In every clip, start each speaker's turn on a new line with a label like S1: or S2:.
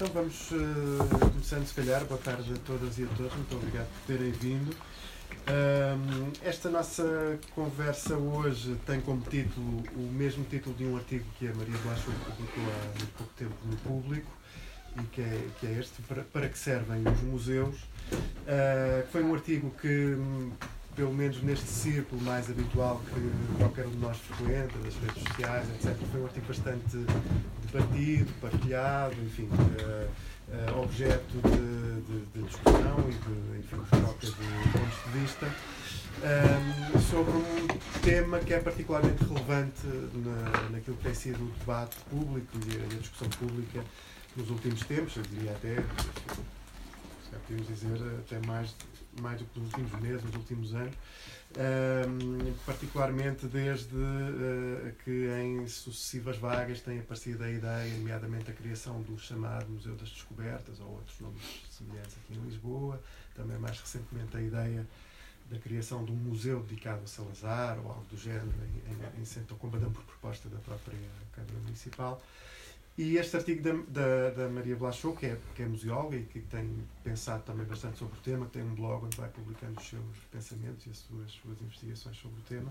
S1: Então vamos uh, começando, se calhar. Boa tarde a todas e a todos. Muito obrigado por terem vindo. Um, esta nossa conversa hoje tem como título o mesmo título de um artigo que a Maria Blasco publicou há muito pouco tempo no público e que é, que é este, para, para que servem os museus. Uh, foi um artigo que, pelo menos neste círculo mais habitual que qualquer um de nós frequenta, das redes sociais, etc., foi um artigo bastante debatido, partilhado, enfim. Uh, uh, objeto de, de, de, discussão e de, enfim, de troca de pontos de vista um, ehm, sobre um tema que é particularmente relevante na, naquilo que tem sido o debate público e a, discussão pública nos últimos tempos, eu diria até, se podemos dizer, até mais, mais do que nos últimos meses, nos últimos anos, um, particularmente desde uh, que em sucessivas vagas tem aparecido a ideia, nomeadamente a criação do chamado Museu das Descobertas, ou outros nomes semelhantes aqui em Lisboa, também mais recentemente a ideia da criação de um museu dedicado a Salazar, ou algo do género, em, em, em Centro Combadão por proposta da própria Câmara Municipal. E este artigo da, da, da, Maria Blachot, que é, que é museóloga e que tem pensado também bastante sobre o tema, tem um blog onde vai publicando os seus pensamentos e as suas, suas investigações sobre o tema.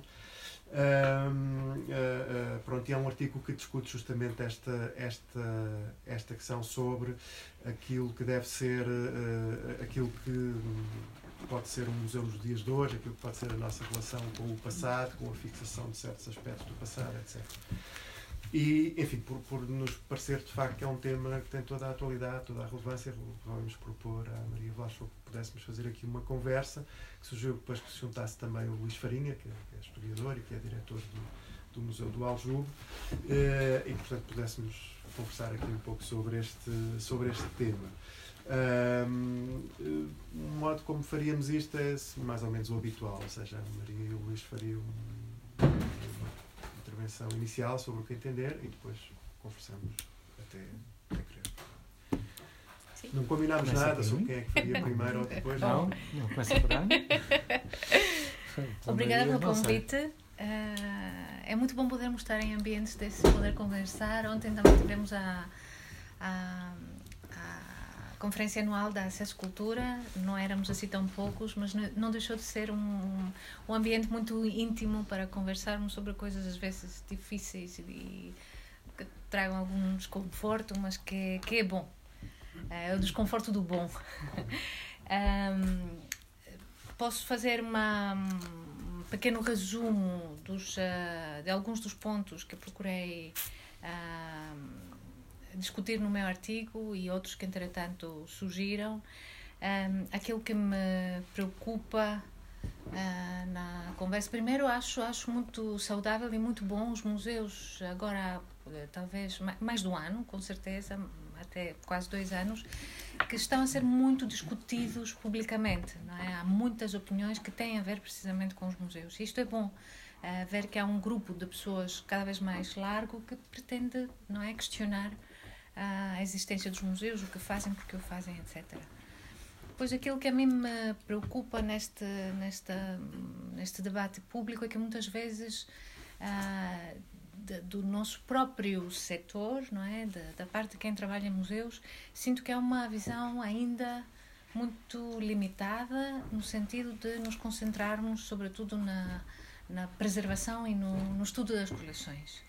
S1: Um, uh, uh, pronto, e é um artigo que discute justamente esta, esta, esta questão sobre aquilo que deve ser, uh, aquilo que pode ser um museu nos dias de hoje, aquilo que pode ser a nossa relação com o passado, com a fixação de certos aspectos do passado, etc. E, enfim, por, por nos parecer de facto que é um tema que tem toda a atualidade, toda a relevância, vamos propor à Maria Vlacho que pudéssemos fazer aqui uma conversa, que surgiu depois que se juntasse também o Luís Farinha, que é, que é historiador e que é diretor do, do Museu do Aljube, eh, e portanto pudéssemos conversar aqui um pouco sobre este, sobre este tema. Um, um modo como faríamos isto é mais ou menos o habitual, ou seja, a Maria e o Luís fariam intervenção inicial sobre o que entender e depois conversamos até, até querer. Sim. Não combinámos começa nada sobre quem é que faria primeiro ou depois.
S2: Não, não, não começa por ano.
S3: Obrigada pelo convite. Uh, é muito bom podermos estar em ambientes desses, poder conversar. Ontem também tivemos a, a conferência anual da Acesso Cultura, não éramos assim tão poucos, mas não deixou de ser um, um ambiente muito íntimo para conversarmos sobre coisas às vezes difíceis e que tragam algum desconforto, mas que, que é bom. É o desconforto do bom. um, posso fazer uma, um pequeno resumo dos, uh, de alguns dos pontos que procurei. Uh, discutir no meu artigo e outros que entretanto surgiram. Um, aquilo que me preocupa uh, na conversa, primeiro acho acho muito saudável e muito bom os museus agora talvez mais do ano, com certeza, até quase dois anos, que estão a ser muito discutidos publicamente. É? Há muitas opiniões que têm a ver precisamente com os museus. Isto é bom, uh, ver que há um grupo de pessoas cada vez mais largo que pretende não é, questionar a existência dos museus, o que fazem, porque o fazem, etc. Pois aquilo que a mim me preocupa neste, nesta, neste debate público é que muitas vezes ah, do nosso próprio setor, não é, da, parte de quem trabalha em museus, sinto que é uma visão ainda muito limitada no sentido de nos concentrarmos sobretudo na, na preservação e no, no estudo das coleções.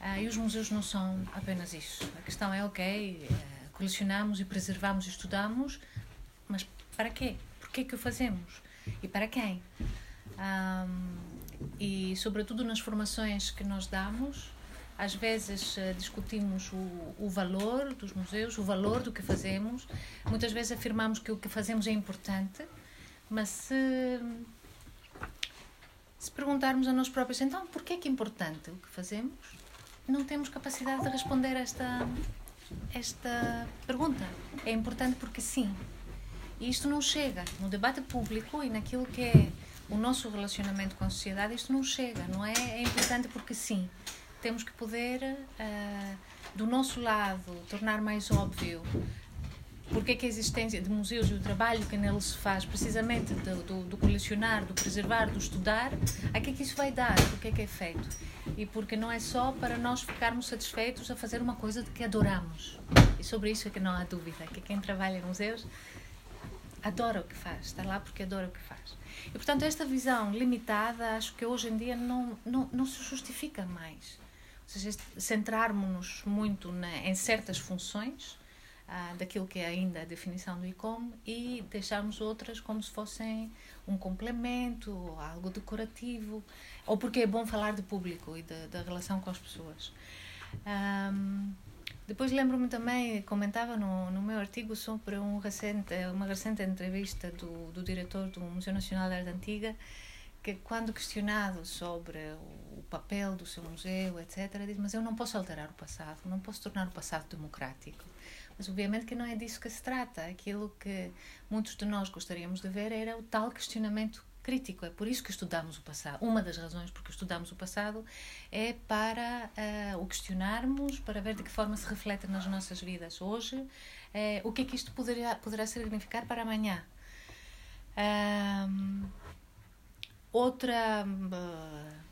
S3: Ah, e os museus não são apenas isso. A questão é, ok, uh, colecionamos e preservamos e estudamos, mas para quê? Por que que o fazemos? E para quem? Um, e, sobretudo, nas formações que nós damos, às vezes uh, discutimos o, o valor dos museus, o valor do que fazemos. Muitas vezes afirmamos que o que fazemos é importante, mas se, se perguntarmos a nós próprios, então, por que é que é importante o que fazemos? Não temos capacidade de responder esta, esta pergunta. É importante porque sim. E isto não chega no debate público e naquilo que é o nosso relacionamento com a sociedade, isto não chega, não é? É importante porque sim. Temos que poder, uh, do nosso lado, tornar mais óbvio porque é que a existência de museus e o trabalho que neles se faz, precisamente do, do, do colecionar, do preservar, do estudar, a que é que isso vai dar, o que é que é feito. E porque não é só para nós ficarmos satisfeitos a fazer uma coisa que adoramos. E sobre isso é que não há dúvida, que quem trabalha em museus adora o que faz, está lá porque adora o que faz. E, portanto, esta visão limitada acho que hoje em dia não, não, não se justifica mais. Ou seja, centrarmos-nos muito na, em certas funções ah, daquilo que é ainda a definição do ICOM e deixarmos outras como se fossem um complemento, algo decorativo, ou porque é bom falar de público e da relação com as pessoas. Um, depois lembro-me também, comentava no, no meu artigo sobre um recente, uma recente entrevista do, do diretor do Museu Nacional de Arte Antiga, que quando questionado sobre o papel do seu museu, etc., diz, mas eu não posso alterar o passado, não posso tornar o passado democrático. Mas obviamente que não é disso que se trata. Aquilo que muitos de nós gostaríamos de ver era o tal questionamento crítico. É por isso que estudamos o passado. Uma das razões porque estudamos o passado é para uh, o questionarmos, para ver de que forma se reflete nas nossas vidas hoje, uh, o que é que isto poderá, poderá significar para amanhã. outra. Uh,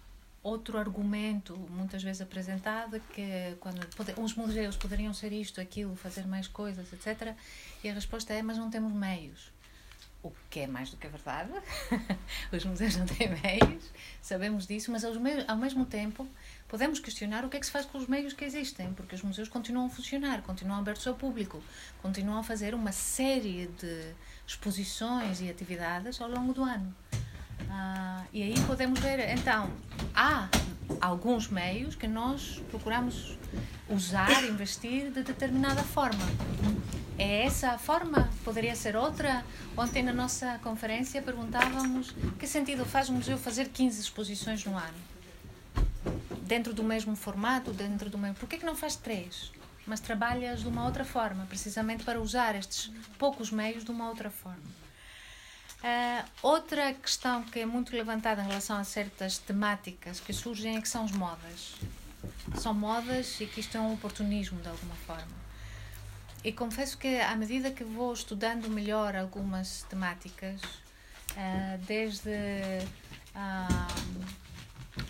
S3: outro argumento muitas vezes apresentado que quando uns museus poderiam ser isto, aquilo, fazer mais coisas, etc. E a resposta é: mas não temos meios o que é mais do que a verdade. Os museus não têm meios, sabemos disso, mas ao mesmo tempo podemos questionar o que é que se faz com os meios que existem, porque os museus continuam a funcionar, continuam abertos ao público, continuam a fazer uma série de exposições e atividades ao longo do ano. Ah, e aí podemos ver, então, há alguns meios que nós procuramos usar, investir de determinada forma. É essa a forma? Poderia ser outra? Ontem na nossa conferência perguntávamos que sentido faz um museu fazer 15 exposições no ano? Dentro do mesmo formato, dentro do mesmo... Por que, que não faz três? Mas trabalhas de uma outra forma, precisamente para usar estes poucos meios de uma outra forma. Uh, outra questão que é muito levantada em relação a certas temáticas que surgem é que são as modas. São modas e que isto é um oportunismo de alguma forma. E confesso que à medida que vou estudando melhor algumas temáticas, uh, desde uh,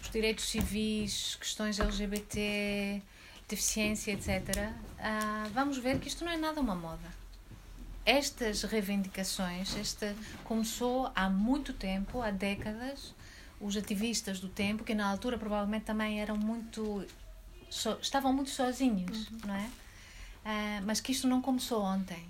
S3: os direitos civis, questões LGBT, deficiência, etc., vamos ver que isto não é nada uma moda. Estas reivindicações, esta começou há muito tempo, há décadas, os ativistas do tempo, que na altura provavelmente também eram muito. So, estavam muito sozinhos, uhum. não é? Uh, mas que isto não começou ontem.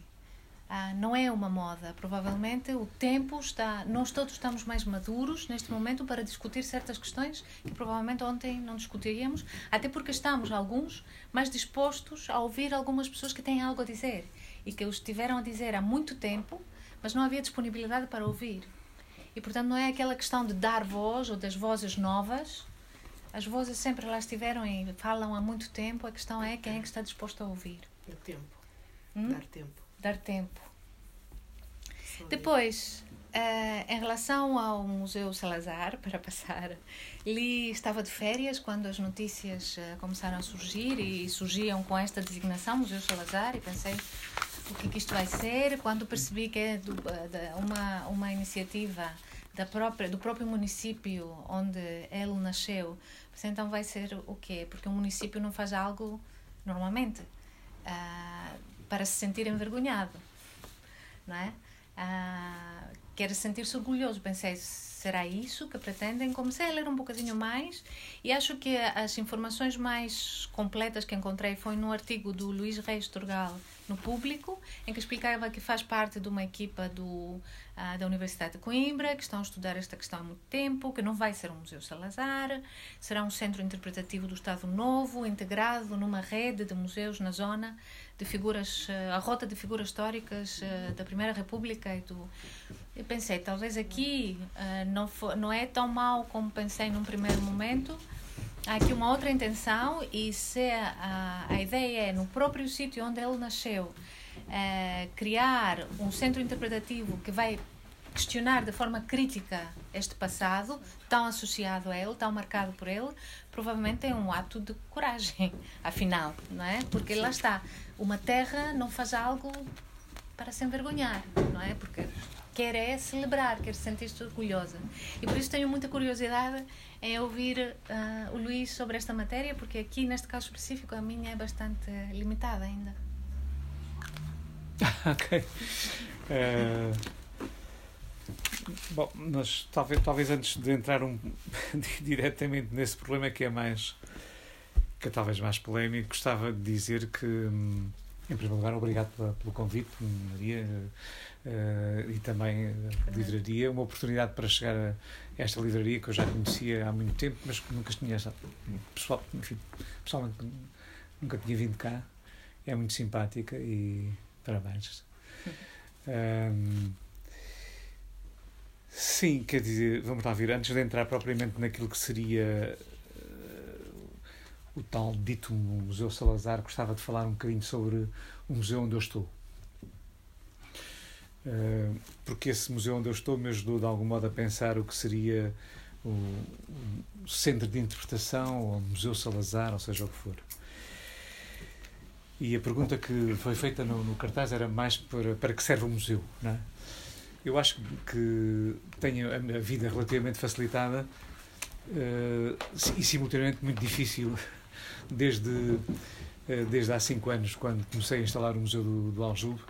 S3: Uh, não é uma moda. Provavelmente o tempo está. Nós todos estamos mais maduros neste momento para discutir certas questões que provavelmente ontem não discutiríamos, até porque estamos, alguns, mais dispostos a ouvir algumas pessoas que têm algo a dizer e que os tiveram a dizer há muito tempo, mas não havia disponibilidade para ouvir. E portanto não é aquela questão de dar voz ou das vozes novas. As vozes sempre lá estiveram e falam há muito tempo, a questão é quem é que está disposto a ouvir.
S2: Dar tempo. Hum? Dar tempo.
S3: Dar tempo. Depois, uh, em relação ao Museu Salazar, para passar, li, estava de férias quando as notícias uh, começaram a surgir e surgiam com esta designação, Museu Salazar, e pensei o que, é que isto vai ser. Quando percebi que é do, uh, uma, uma iniciativa da própria, do próprio município onde ele nasceu, pensei, então vai ser o quê? Porque o município não faz algo normalmente uh, para se sentir envergonhado, não é? Uh, quer sentir-se orgulhoso. Pensei, será isso que pretendem? Comecei a ler um bocadinho mais e acho que as informações mais completas que encontrei foi no artigo do Luís Reis Turgal no Público, em que explicava que faz parte de uma equipa do uh, da Universidade de Coimbra, que estão a estudar esta questão há muito tempo, que não vai ser um Museu Salazar, será um centro interpretativo do Estado Novo, integrado numa rede de museus na zona de figuras, uh, a rota de figuras históricas uh, da Primeira República e do... Eu pensei, talvez aqui não, for, não é tão mal como pensei num primeiro momento, há aqui uma outra intenção e se a, a ideia é no próprio sítio onde ele nasceu uh, criar um centro interpretativo que vai questionar de forma crítica este passado, tão associado a ele, tão marcado por ele, provavelmente é um ato de coragem, afinal, não é? Porque lá está, uma terra não faz algo para se envergonhar, não é? Porque quer é celebrar, quer sentir-se orgulhosa. E por isso tenho muita curiosidade em ouvir uh, o Luís sobre esta matéria, porque aqui, neste caso específico, a minha é bastante limitada ainda.
S4: ok. Uh... Bom, mas talvez, talvez antes de entrar um, diretamente nesse problema que é mais que é talvez mais polémico, gostava de dizer que hum, em primeiro lugar, obrigado pelo convite, Maria, uh, e também a livraria. Uma oportunidade para chegar a esta livraria que eu já conhecia há muito tempo, mas que nunca tinha, pessoal, enfim, pessoalmente nunca tinha vindo cá. É muito simpática e parabéns. Um, sim, quer dizer, vamos lá ver, antes de entrar propriamente naquilo que seria o tal dito Museu Salazar, gostava de falar um bocadinho sobre o museu onde eu estou. Uh, porque esse museu onde eu estou me ajudou de algum modo a pensar o que seria o, centro de interpretação ou o Museu Salazar, ou seja o que for. E a pergunta que foi feita no, no cartaz era mais para, para que serve o museu, não é? Eu acho que tenho a vida relativamente facilitada uh, e simultaneamente muito difícil desde, eh, desde há cinco anos, quando comecei a instalar o Museu do, do Aljube,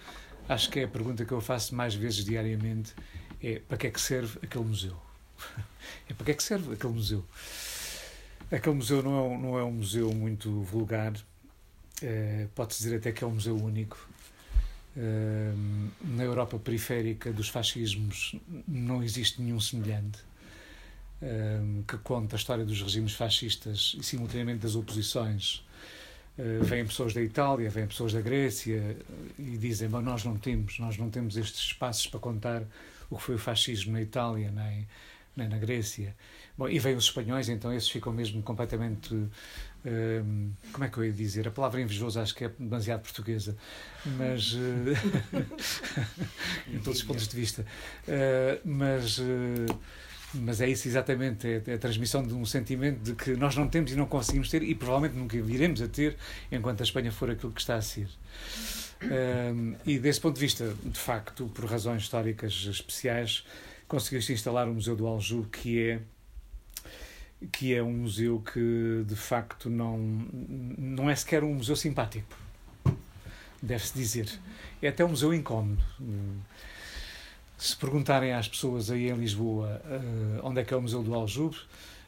S4: acho que é a pergunta que eu faço mais vezes diariamente é para que é que serve aquele museu? É para que é que serve aquele museu? Aquele museu não é um, não é um museu muito vulgar, é, pode-se dizer até que é um museu único. É, na Europa periférica dos fascismos não existe nenhum semelhante que conta a história dos regimes fascistas e simultaneamente das oposições. Uh, vêm pessoas da Itália, vêm pessoas da Grécia e dizem: Bom, nós não temos, nós não temos estes espaços para contar o que foi o fascismo na Itália nem, nem na Grécia. Bom, e vêm os espanhóis, então esses ficam mesmo completamente. Uh, como é que eu ia dizer? A palavra invejosa acho que é demasiado portuguesa, mas. Uh, em todos os pontos de vista. mas mas é isso exatamente, é, é a transmissão de um sentimento de que nós não temos e não conseguimos ter e provavelmente nunca viremos a ter enquanto a Espanha for aquilo que está a ser. Um, e desse ponto de vista, de facto, por razões históricas especiais, conseguiste instalar o Museu do Aljube, que é que é um museu que de facto não não é sequer um museu simpático, deve-se dizer. É até um museu incómodo se perguntarem às pessoas aí em Lisboa uh, onde é que é o Museu do Aljube,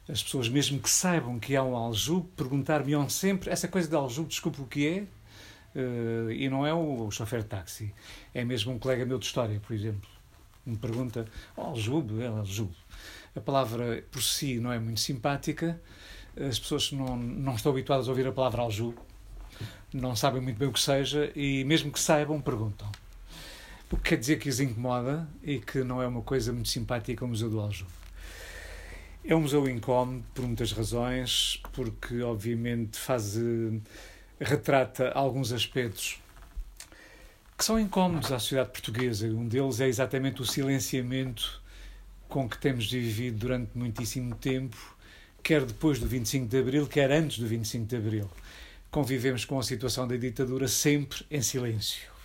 S4: as pessoas, mesmo que saibam que há um Aljube, perguntar-me sempre essa coisa de Aljube, desculpe o que é, uh, e não é o, o chofer de táxi, é mesmo um colega meu de história, por exemplo. Me pergunta, oh, Aljube, é Aljube. A palavra por si não é muito simpática, as pessoas não, não estão habituadas a ouvir a palavra Aljube, não sabem muito bem o que seja, e mesmo que saibam, perguntam. O que quer dizer que os incomoda e que não é uma coisa muito simpática o Museu do Aljube. É um museu incómodo por muitas razões, porque obviamente faz eh, retrata alguns aspectos que são incómodos à sociedade portuguesa. Um deles é exatamente o silenciamento com que temos vivido durante muitíssimo tempo, quer depois do 25 de Abril, quer antes do 25 de Abril. Convivemos com a situação da ditadura sempre em silêncio.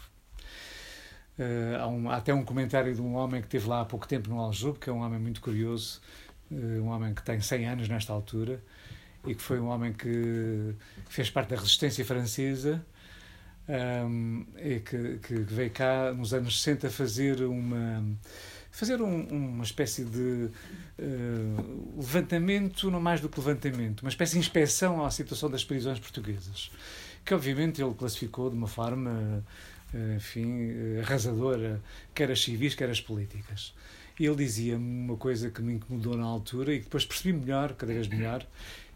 S4: Uh, há, um, há, até um comentário de um homem que esteve lá há pouco tempo no Aljube, que é um homem muito curioso, uh, um homem que tem 100 anos nesta altura e que foi um homem que fez parte da resistência francesa um, e que, que, veio cá nos anos 60 fazer uma fazer um, uma espécie de uh, levantamento, não mais do que levantamento, uma espécie de inspeção à situação das prisões portuguesas, que obviamente ele classificou de uma forma enfim, arrasadora, quer as civis, quer as políticas. E ele dizia-me uma coisa que me incomodou na altura e que depois percebi melhor, cada vez melhor,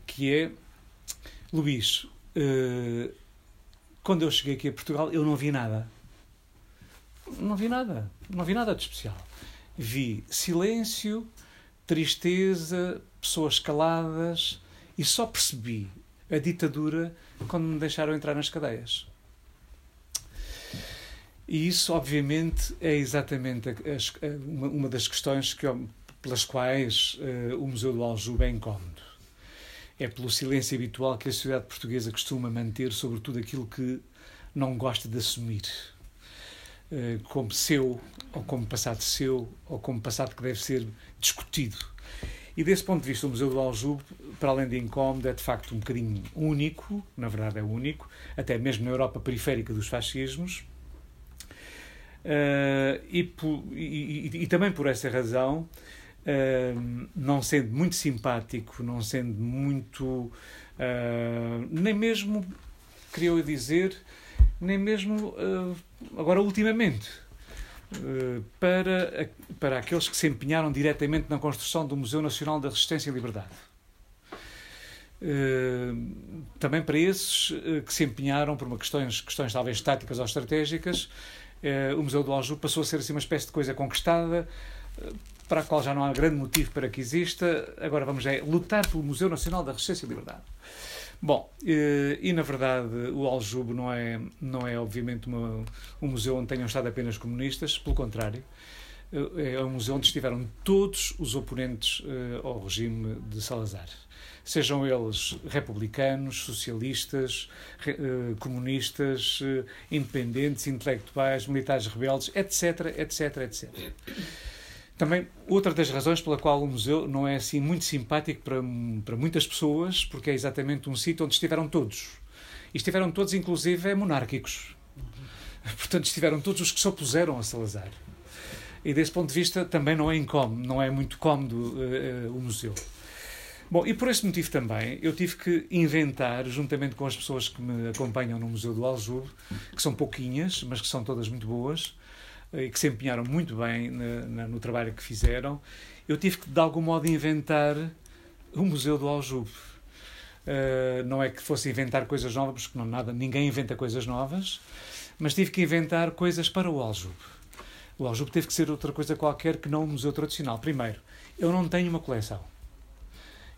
S4: que é, Luís, eh, quando eu cheguei aqui a Portugal, eu não vi nada. Não vi nada. Não vi nada de especial. Vi silêncio, tristeza, pessoas caladas e só percebi a ditadura quando me deixaram entrar nas cadeias. E isso, obviamente, é exatamente uma das questões que, pelas quais uh, o Museu do Aljube é incómodo. É pelo silêncio habitual que a sociedade portuguesa costuma manter sobre tudo aquilo que não gosta de assumir. uh, como seu, ou como passado seu, ou como passado que deve ser discutido. E desse ponto de vista, o Museu do Aljube, para além de incómodo, é de facto um bocadinho único, na verdade é único, até mesmo na Europa periférica dos fascismos. Uh, e, e, e, também por essa razão, uh, não sendo muito simpático, não sendo muito. Uh, nem mesmo, queria eu dizer, nem mesmo agora ultimamente eh, para, para aqueles que se empenharam diretamente na construção do Museu Nacional da Resistência e Liberdade. Eh, também para esses eh, que se empenharam por uma questões, questões talvez táticas ou estratégicas, o Museu do Aljube passou a ser assim uma espécie de coisa conquistada, para a qual já não há grande motivo para que exista. Agora vamos é, lutar pelo Museu Nacional da Resistência e Liberdade. Bom, e, e, na verdade o Aljube não é, não é obviamente uma, um museu onde tenham estado apenas comunistas, pelo contrário, é, um museu onde estiveram todos os oponentes ao regime de Salazar. Sejam eles republicanos, socialistas, re, uh, comunistas, uh, independentes, intelectuais, militares rebeldes, etc, etc, etc. Também, outra das razões pela qual o museu não é assim muito simpático para, para muitas pessoas, porque é exatamente um sítio onde estiveram todos. E estiveram todos, inclusive, monárquicos. Portanto, estiveram todos os que se opuseram a Salazar. E desse ponto de vista também não é incómodo, não é muito cómodo uh, uh, o museu. Bom, e por esse motivo também eu tive que inventar, juntamente com as pessoas que me acompanham no Museu do Aljube, que são pouquinhas, mas que são todas muito boas, e que se empenharam muito bem na, na, no trabalho que fizeram, eu tive que, de algum modo, inventar o Museu do Aljube. Uh, não é que fosse inventar coisas novas, porque não nada, ninguém inventa coisas novas, mas tive que inventar coisas para o Aljube. O Aljube teve que ser outra coisa qualquer que não um museu tradicional. Primeiro, eu não tenho uma coleção.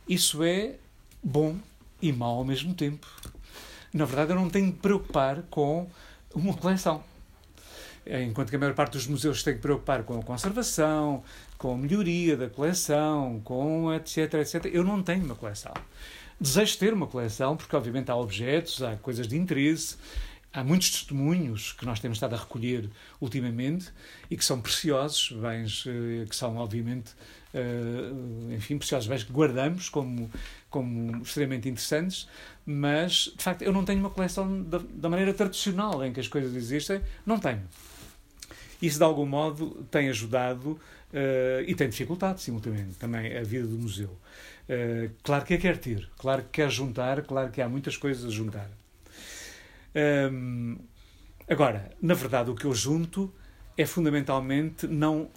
S4: Isso é bom e mau ao mesmo tempo. Na verdade, eu não tenho de preocupar com uma coleção. Enquanto que a maior parte dos museus tem que preocupar com a conservação, com a melhoria da coleção, com etc, etc. Eu não tenho uma coleção. Desejo ter uma coleção, porque obviamente há objetos, há coisas de interesse, há muitos testemunhos que nós temos estado a recolher ultimamente e que são preciosos, bens eh, que são obviamente, eh, enfim, preciosos, bens que guardamos como, como extremamente interessantes, mas de facto eu não tenho uma coleção da, da maneira tradicional em que as coisas existem, não tenho. Isso, de algum modo, tem ajudado uh, e tem dificultado, simultaneamente, também a vida do museu. Uh, claro que a quer ter, claro que quer juntar, claro que há muitas coisas a juntar. Um, ehm, agora, na verdade, o que eu junto é fundamentalmente não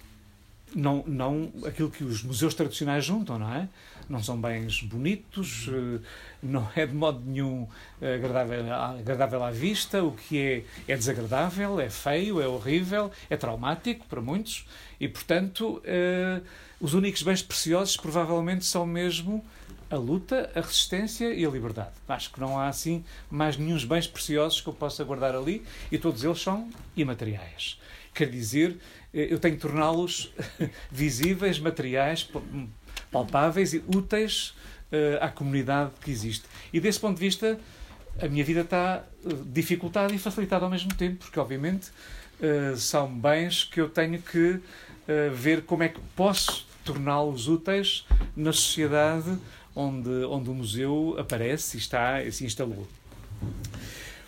S4: não, não aquilo que os museus tradicionais juntam, não é? Não são bens bonitos, eh, não é de modo nenhum agradável, agradável à vista, o que é, é desagradável, é feio, é horrível, é traumático para muitos e, portanto, eh, os únicos bens preciosos provavelmente são mesmo a luta, a resistência e a liberdade. Acho que não há assim mais nenhum bens preciosos que eu possa guardar ali e todos eles são imateriais. Quer dizer, eh, eu tenho que torná-los visíveis, materiais, palpáveis e úteis uh, à comunidade que existe. E desse ponto de vista, a minha vida está uh, dificultada e facilitada ao mesmo tempo, porque obviamente uh, são bens que eu tenho que ver como é que posso torná-los úteis na sociedade onde, onde o museu aparece e está e se instalou.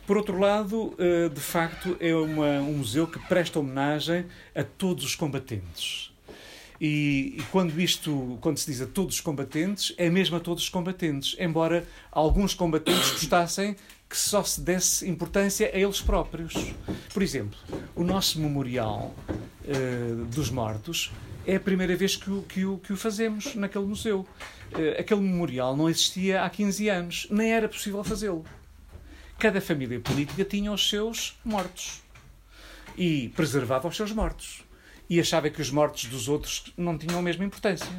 S4: Por outro lado, eh, de facto, é uma, um museu que presta homenagem a todos os combatentes. E, e, quando isto, quando se diz a todos os combatentes, é mesmo a todos os combatentes, embora alguns combatentes gostassem que só se desse importância a eles próprios. Por exemplo, o nosso memorial uh, dos mortos é a primeira vez que o, que o, que o fazemos naquele museu. Uh, aquele memorial não existia há 15 anos, nem era possível fazê-lo cada família política tinha os seus mortos e preservava os seus mortos e achava que os mortos dos outros não tinham a mesma importância.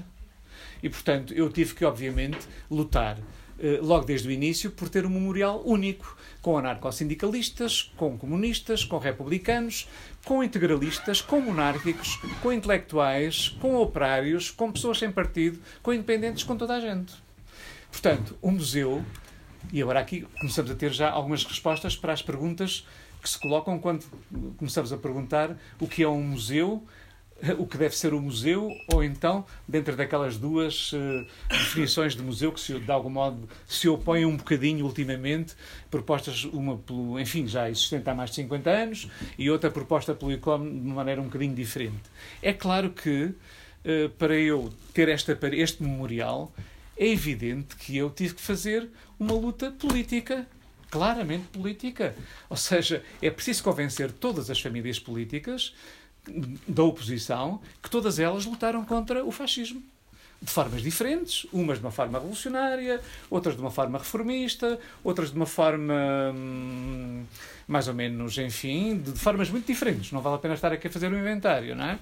S4: E, portanto, eu tive que, obviamente, lutar eh, logo desde o início por ter um memorial único, com anarcossindicalistas, com comunistas, com republicanos, com integralistas, com monárquicos, com intelectuais, com operários, com pessoas sem partido, com independentes, com toda a gente. Portanto, o museu e agora aqui começamos a ter já algumas respostas para as perguntas que se colocam quando começamos a perguntar o que é um museu, o que deve ser o museu, ou então, dentro daquelas duas uh, definições de museu que, se, de algum modo, se opõem um bocadinho ultimamente, propostas, uma pelo, enfim, já existente há mais de 50 anos, e outra proposta pelo ICOM de uma maneira um bocadinho diferente. É claro que, uh, para eu ter esta, este memorial, é evidente que eu tive que fazer uma luta política claramente política. Ou seja, é preciso convencer todas as famílias políticas da oposição que todas elas lutaram contra o fascismo. De formas diferentes, umas de uma forma revolucionária, outras de uma forma reformista, outras de uma forma hum, mais ou menos, enfim, de, de, formas muito diferentes. Não vale a pena estar aqui a fazer um inventário, não é?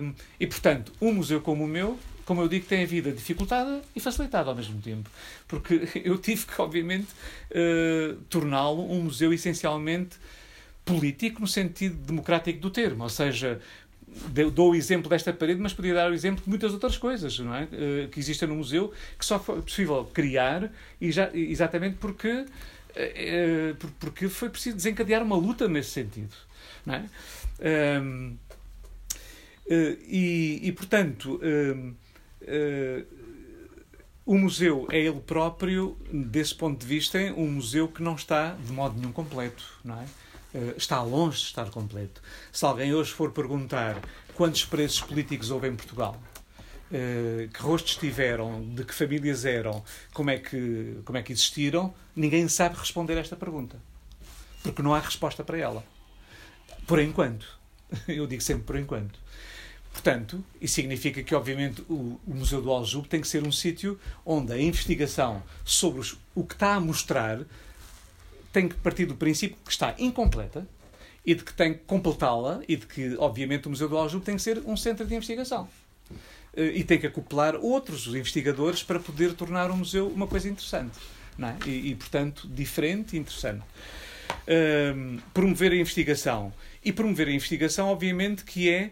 S4: Hum, e, portanto, um museu como o meu como eu digo, tem a vida dificultada e facilitada ao mesmo tempo. Porque eu tive que, obviamente, uh, torná-lo um museu essencialmente político no sentido democrático do termo. Ou seja, dou o exemplo desta parede, mas podia dar o exemplo de muitas outras coisas não é? Uh, que existem no museu que só foi possível criar e já, exatamente porque, uh, porque foi preciso desencadear uma luta nesse sentido. Não é? Um, e, e, portanto, Uh, o museu é ele próprio, desse ponto de vista, um museu que não está de modo nenhum completo, não é? Uh, está longe de estar completo. Se alguém hoje for perguntar quantos presos políticos houve em Portugal, uh, que rostos tiveram, de que famílias eram, como é, que, como é que existiram, ninguém sabe responder esta pergunta. Porque não há resposta para ela. Por enquanto. Eu digo sempre por enquanto. Portanto, isso significa que, obviamente, o, o Museu do Aljube tem que ser um sítio onde a investigação sobre os, o que está a mostrar tem que partir do princípio que está incompleta e de que tem que completá-la e de que, obviamente, o Museu do Aljube tem que ser um centro de investigação. Eh, e tem que acoplar outros investigadores para poder tornar o museu uma coisa interessante. É? e, e, portanto, diferente e interessante. Um, promover a investigação. E promover a investigação, obviamente, que é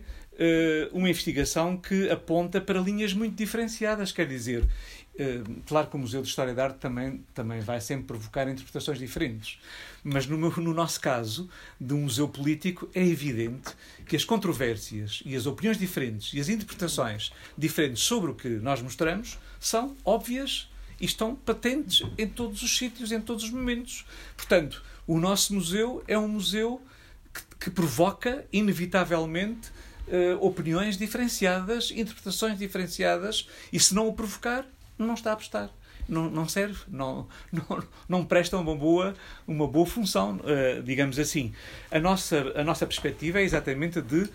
S4: uma investigação que aponta para linhas muito diferenciadas. Quer dizer, uh, claro que o Museu de História da Arte também, também vai sempre provocar interpretações diferentes. Mas no, meu, no nosso caso, de um museu político, é evidente que as controvérsias e as opiniões diferentes e as interpretações diferentes sobre o que nós mostramos são óbvias e estão patentes em todos os sítios, em todos os momentos. Portanto, o nosso museu é um museu que, que provoca, inevitavelmente, uh, opiniões diferenciadas, interpretações diferenciadas, e se não o provocar, não está a prestar. Não, não serve, não, não, não presta uma boa, uma boa função, uh, digamos assim. A nossa, a nossa perspectiva é exatamente de,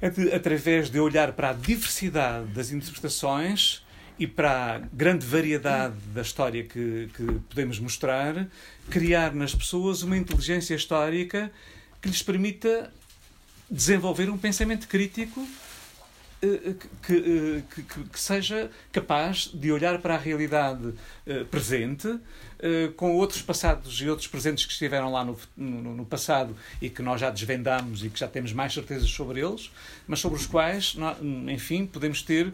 S4: de, através de olhar para a diversidade das interpretações e para a grande variedade da história que, que podemos mostrar, criar nas pessoas uma inteligência histórica que lhes permita desenvolver um pensamento crítico eh, eh, que, que, que, que, seja capaz de olhar para a realidade presente com outros passados e outros presentes que estiveram lá no, no, no, passado e que nós já desvendamos e que já temos mais certezas sobre eles, mas sobre os quais, enfim, podemos ter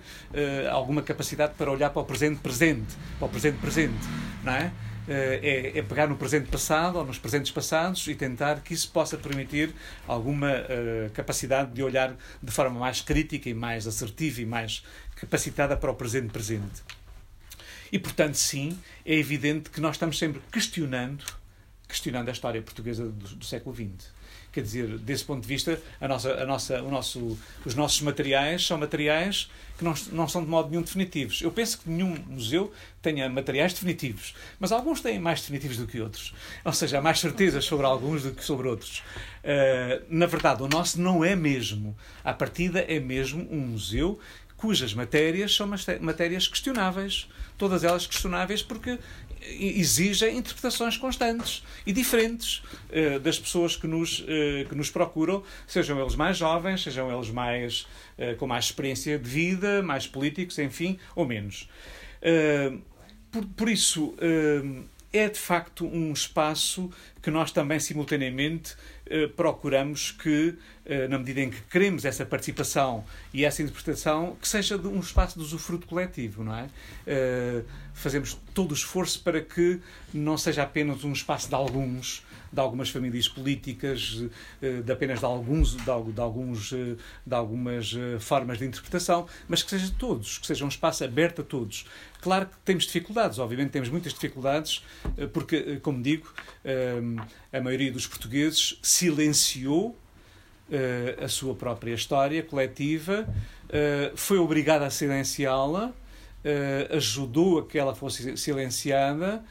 S4: alguma capacidade para olhar para o presente presente, para o presente presente, não é? Eh, é, é, pegar no presente passado ou nos presentes passados e tentar que isso possa permitir alguma uh, capacidade de olhar de forma mais crítica e mais assertiva e mais capacitada para o presente presente. E, portanto, sim, é evidente que nós estamos sempre questionando, questionando a história portuguesa do, do século XX. Quer dizer, desse ponto de vista, a nossa, a nossa, o nosso, os nossos materiais são materiais que não, não são de modo nenhum definitivos. Eu penso que nenhum museu tenha materiais definitivos, mas alguns têm mais definitivos do que outros. Ou seja, há mais certezas sobre alguns do que sobre outros. Uh, na verdade, o nosso não é mesmo. À partida, é mesmo um museu cujas matérias são matérias questionáveis. Todas elas questionáveis porque exigem interpretações constantes e diferentes uh, das pessoas que nos, uh, que nos procuram, sejam eles mais jovens, sejam eles mais, uh, com mais experiência de vida, mais políticos, enfim, ou menos. Por, por, isso, é de facto um espaço que nós também simultaneamente procuramos que, eh, na medida em que queremos essa participação e essa interpretação, que seja um espaço de usufruto coletivo, não é? Eh, fazemos todo o esforço para que não seja apenas um espaço de alguns, de algumas famílias políticas, de apenas de alguns, de, alguns, de algumas formas de interpretação, mas que seja de todos, que seja um espaço aberto a todos. Claro que temos dificuldades, obviamente temos muitas dificuldades, porque, como digo, a maioria dos portugueses silenciou a sua própria história coletiva, foi obrigada a silenciá-la ajudou a que ela fosse silenciada,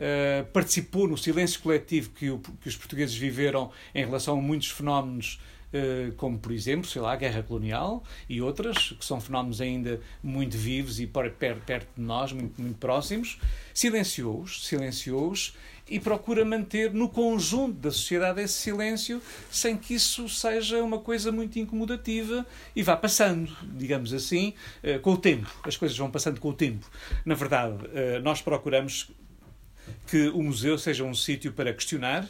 S4: uh, participou no silêncio coletivo que, o, que, os portugueses viveram em relação a muitos fenómenos uh, como, por exemplo, sei lá, a guerra colonial e outras, que são fenómenos ainda muito vivos e per, perto de nós, muito, muito próximos, silenciou-os, silenciou-os e procura manter no conjunto da sociedade esse silêncio sem que isso seja uma coisa muito incomodativa e vá passando, digamos assim, eh, com o tempo. As coisas vão passando com o tempo. Na verdade, eh, nós procuramos que o museu seja um sítio para questionar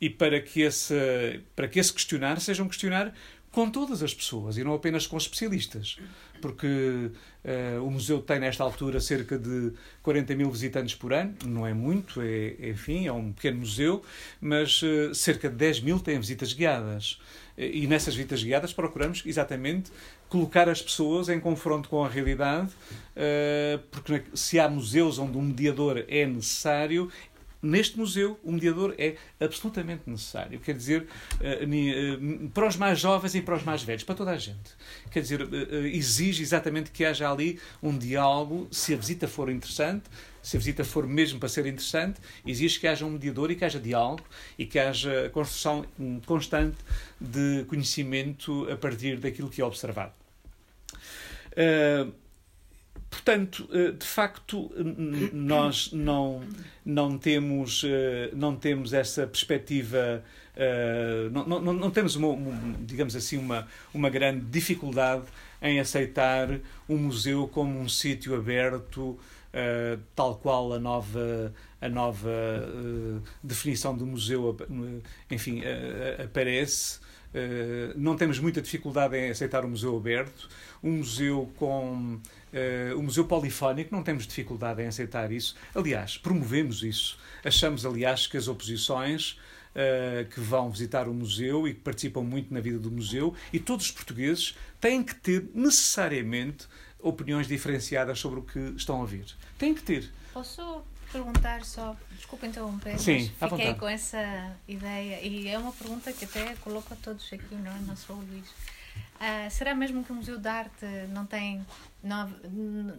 S4: e para que esse, para que esse questionar seja um questionar com todas as pessoas e não apenas com especialistas. Porque uh, o museu tem, nesta altura, cerca de 40 mil visitantes por ano, não é muito, é, enfim, é um pequeno museu, mas uh, cerca de 10 mil têm visitas guiadas. E nessas visitas guiadas procuramos exatamente colocar as pessoas em confronto com a realidade, uh, porque se há museus onde um mediador é necessário, neste museu o mediador é absolutamente necessário. Quer dizer, eh, eh, para os mais jovens e para os mais velhos, para toda a gente. Quer dizer, eh, exige exatamente que haja ali um diálogo, se a visita for interessante, se a visita for mesmo para ser interessante, exige que haja um mediador e que haja diálogo e que haja construção constante de conhecimento a partir daquilo que é observado. Uh, Portanto, eh, de facto, nós não, não, temos, eh, não temos essa perspectiva, eh, não, não, não temos, uma, digamos assim, uma, uma grande dificuldade em aceitar o museu como um sítio aberto, tal qual a nova, a nova definição do museu, enfim, aparece. Não temos muita dificuldade em aceitar o museu aberto, um museu com Uh, o Museu Polifónico, não temos dificuldade em aceitar isso. Aliás, promovemos isso. Achamos, aliás, que as oposições uh, que vão visitar o museu e que participam muito na vida do museu e todos os portugueses têm que ter necessariamente opiniões diferenciadas sobre o que estão a ouvir. Têm que ter.
S3: Posso perguntar só, desculpa interromper,
S4: Sim,
S3: mas fiquei com essa ideia e é uma pergunta que até coloco a todos aqui, não, é? não só o Luís. Uh, será mesmo que o Museu de Arte não tem não,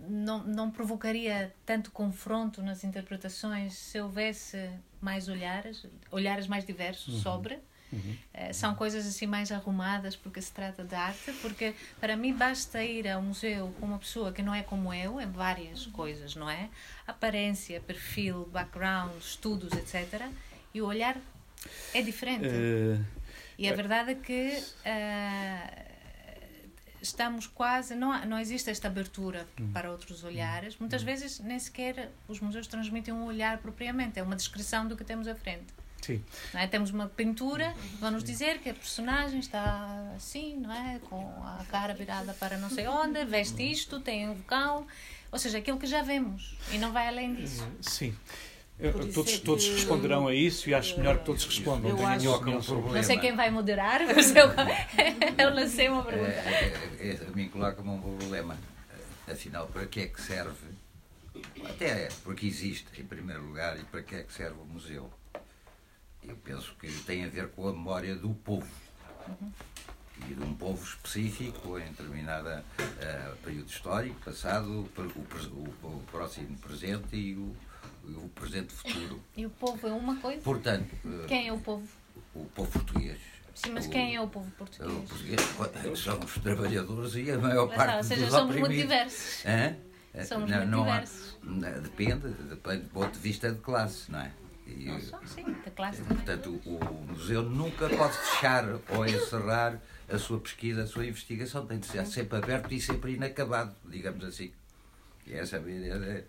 S3: não, não provocaria tanto confronto nas interpretações se houvesse mais olhares, olhares mais diversos uhum. sobre? Uhum. Uh, são coisas assim mais arrumadas porque se trata de arte, porque para mim basta ir a um museu com uma pessoa que não é como eu, em várias coisas, não é? Aparência, perfil, background, estudos, etc. E o olhar é diferente. Uh... E a verdade é que uh, estamos quase não não existe esta abertura hum. para outros olhares muitas hum. vezes nem sequer os museus transmitem um olhar propriamente é uma descrição do que temos à frente
S4: Sim.
S3: Não é? Temos uma pintura, vão-nos dizer que a personagem está assim, não é? Com a cara virada para não sei onde, veste isto, tem um vulcão, ou seja, aquilo que já vemos e não vai além disso.
S4: Sim. Todos, é todos responderão a isso e acho melhor que todos respondam.
S2: Eu acho que um
S3: problema. Não sei quem vai moderar, mas eu, eu lancei uma pergunta. É,
S5: é, é, a mim coloca-me um problema. Afinal, para que é que serve? Até é porque existe, em primeiro lugar, e para que é que serve o museu? Eu penso que tem a ver com a memória do povo. Uhum. E de um povo específico em determinado uh, período histórico, passado, o, o, o próximo presente e o, o presente futuro.
S3: E o povo é uma coisa?
S5: Portanto.
S3: Quem é o povo?
S5: O povo português.
S3: Sim, mas o, quem é o povo português? O
S5: português são os trabalhadores e a maior parte
S3: ou seja,
S5: dos
S3: somos muito diversos.
S5: Hã?
S3: Somos não, muito não diversos.
S5: Há, depende, depende do ponto de vista de classe, não é?
S3: E, não só, sim, da classe
S5: Portanto, o, o museu nunca pode fechar ou encerrar a sua pesquisa, a sua investigação. Tem de ser sempre aberto e sempre inacabado, digamos assim. E essa é a ideia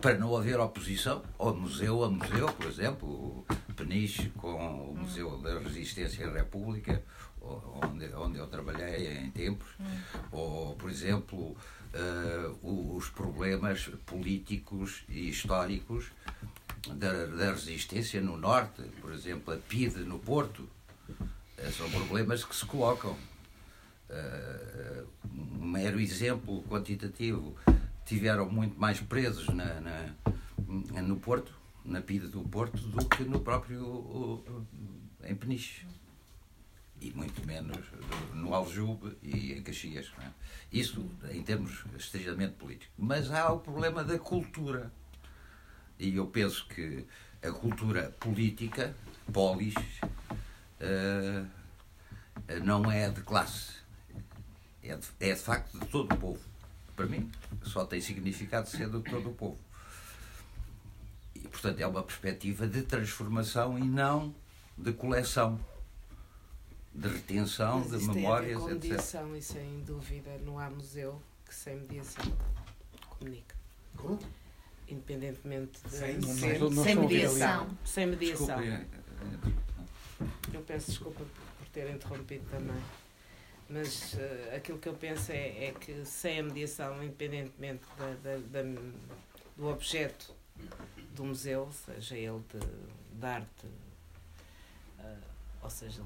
S5: para não haver oposição ao museu a museu, por exemplo, o Peniche com o Museu da Resistência e República, onde, onde eu trabalhei em tempos, ou, por exemplo, uh, os problemas políticos e históricos da, da resistência no Norte, por exemplo, a PIDE no Porto, eh, são problemas que se colocam. Uh, um mero exemplo quantitativo, tiveram muito mais presos na, na, no Porto, na PIDE do Porto, do que no próprio em Peniche. E muito menos no Aljube e em Caxias. É? Isso em termos estritamente políticos. Mas há o problema da cultura. E eu penso que a cultura política, polis, uh, não é de classe. É de, é de facto de todo o povo. Para mim, só tem significado ser de todo o povo. E, portanto, é uma perspectiva de transformação e não de coleção, de retenção,
S2: Mas
S5: de memórias,
S2: tem a ver com
S5: etc.
S2: mediação e sem dúvida não há museu que sem mediação comunique.
S1: Como?
S2: Independentemente de
S1: Sem-
S4: Não-
S2: ser-
S4: não- não
S2: sem mediação. Sem mediação.
S5: Desculpe, é-
S2: Eu peço desculpa por ter interrompido também. Mas eh, aquilo que eu penso é, é que sem a mediação, independentemente da, da- da- do objeto do museu, seja ele de, de arte, eh, ou seja,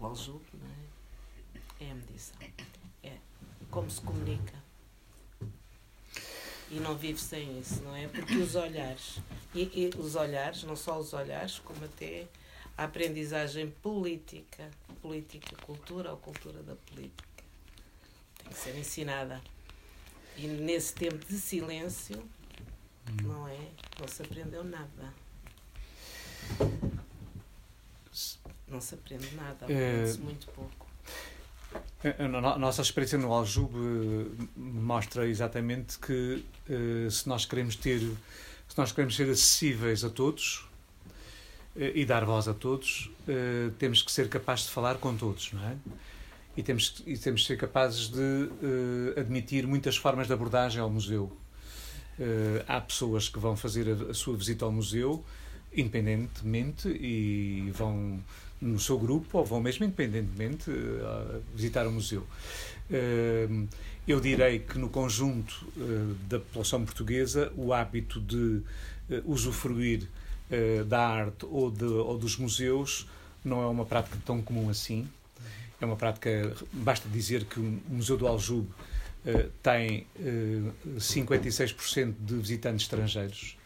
S2: o aljube, é? é a mediação. É como se comunica. E não vive sem isso, não é? Porque os olhares, e, e os olhares, não só os olhares, como até a aprendizagem política, política, cultura ou cultura da política. Tem que ser ensinada. E nesse tempo de silêncio, não é? Não se aprendeu nada. Não se aprende nada, aprende-se muito pouco.
S4: A no- a nossa experiência no Aljube eh, mostra exatamente que eh, se nós queremos ter, se nós queremos ser acessíveis a todos e dar voz a todos, eh, temos que ser capazes de falar com todos, não é? E temos, e temos ser capazes de eh, admitir muitas formas de abordagem ao museu. Eh, há pessoas que vão fazer a, sua visita ao museu independentemente e vão no seu grupo ou vão mesmo independentemente eh, visitar o museu. Eh, Eu direi que no conjunto eh, da população portuguesa o hábito de eh, usufruir eh, da arte ou, de, ou dos museus não é uma prática tão comum assim. É uma prática, basta dizer que o Museu do Aljube eh, tem eh, 56% de visitantes estrangeiros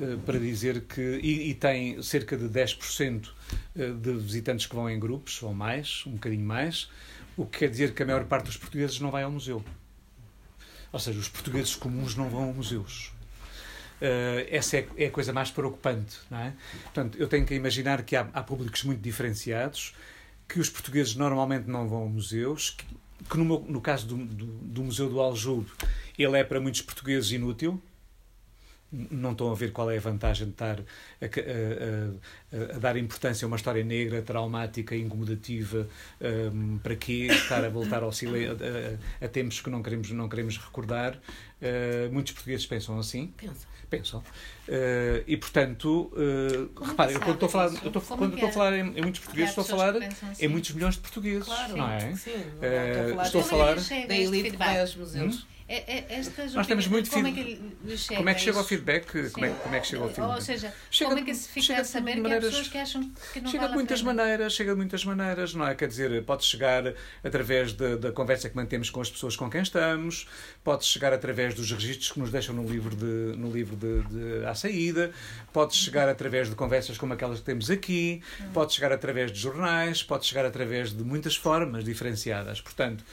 S4: eh, para dizer que e, e tem cerca de 10% eh, de visitantes que vão em grupos ou mais, um bocadinho mais, o que quer dizer que a maior parte dos portugueses não vai ao museu. Ou seja, os portugueses comuns não vão a museus. Eh, essa é, é a coisa mais preocupante, não é? Portanto, eu tenho que imaginar que há, há públicos muito diferenciados, que os portugueses normalmente não vão a museus, que, que no, meu- no caso do, do, do Museu do Aljube, ele é para muitos portugueses inútil, não estão a ver qual é a vantagem de estar a, a- a- a dar importância a uma história negra, traumática, incomodativa, hum, para quê estar a voltar ao silêncio, a tempos que não queremos, não queremos recordar. Uh, muitos portugueses pensam assim,
S2: Pensa.
S4: pensam. Uh, e, portanto, uh, reparem, quando estou a falar, eu estou, quando estou a
S3: é?
S4: falar em, em muitos portugueses, estou a falar
S3: assim.
S4: em muitos milhões de portugueses,
S2: Claro,
S4: não é?
S2: sim. Não
S4: Eh, estou a
S2: falar da- elite que vai aos museus.
S3: É, é, estas
S4: Nós temos muito
S3: como é
S4: feed-
S3: chega
S4: Como é que chega ao
S3: isso?
S4: feedback? Como é, como é que chega ao feedback?
S3: Ou seja,
S4: Chega
S3: como é que se fica a saber que há pessoas que acham que não
S4: chega
S3: vale
S4: de muitas maneiras, chega de muitas maneiras, não é? Quer dizer, pode chegar através da, da conversa que mantemos com as pessoas com quem estamos, pode chegar através dos registros que nos deixam no livro de, no livro de, de à saída, pode chegar através de conversas como aquelas que temos aqui, pode chegar através de jornais, pode chegar através de muitas formas diferenciadas. Portanto,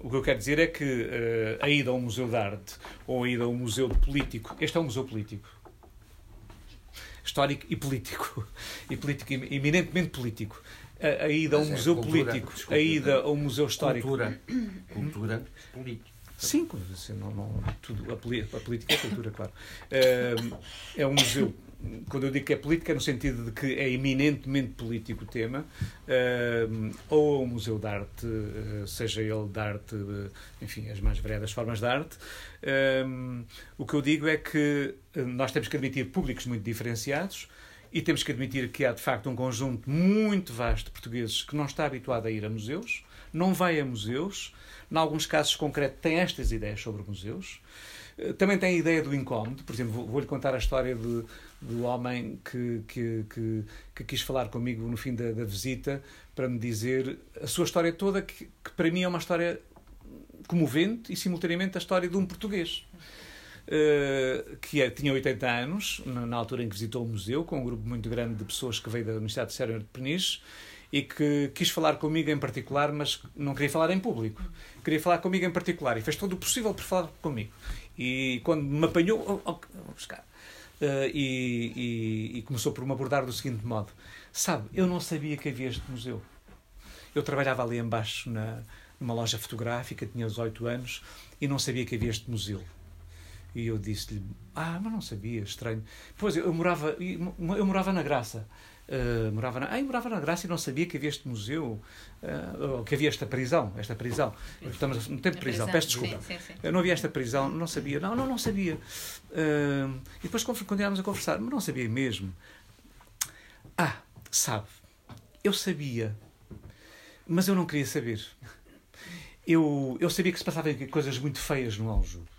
S4: o que eu quero dizer é que eh, a ida a um museu de arte ou a ida a um museu de político, este é um museu político histórico e político. E político, eminentemente político. A, a ida a um
S5: Mas é
S4: museu
S5: cultura,
S4: político,
S5: desculpe,
S4: a ida a um museu histórico.
S5: Cultura. Cultura política.
S4: Sim, assim, não, não, tudo, a, política é cultura, claro. É um museu. Quando eu digo que é política, é no sentido de que é eminentemente político o tema, ahm, ou um museu de arte, eh, seja ele de arte, eh, enfim, as mais variadas formas de arte. O que eu digo é que eh, nós temos que admitir públicos muito diferenciados e temos que admitir que há, de facto, um conjunto muito vasto de portugueses que não está habituado a ir a museus, não vai a museus, em alguns casos concretos tem estas ideias sobre museus, Eh, também tem a ideia do incómodo, por exemplo, vou-lhe contar a história de, do homem que, que, que, que, quis falar comigo no fim da, da, visita para me dizer a sua história toda, que, que para mim é uma história comovente e simultaneamente a história de um português. Uh, que é, tinha 80 anos, na, altura em que visitou o museu, com um grupo muito grande de pessoas que veio da Universidade de Sérgio de Peniche, e que quis falar comigo em particular, mas não queria falar em público. Queria falar comigo em particular e fez todo o possível por falar comigo. E quando me apanhou, oh, oh, vou buscar. Uh, e, e, e, começou por me abordar do seguinte modo: Sabe, eu não sabia que havia este museu. Eu trabalhava ali embaixo na, numa loja fotográfica, tinha 18 anos e não sabia que havia este museu. E eu disse-lhe: Ah, mas não sabia, estranho. Pois eu morava, eu morava na Graça. Uh, morava na, ah, morava na Graça e não sabia que havia este museu, uh, que havia esta prisão, esta prisão. Estamos no tempo de prisão, peço desculpa. Sim, sim, sim. Eu não havia esta prisão, não sabia. Não, não, não sabia. Uh, e depois continuámos a conversar, mas não sabia mesmo. Ah, sabe, eu sabia, mas eu não queria saber. Eu, eu sabia que se passavam coisas muito feias no Aljube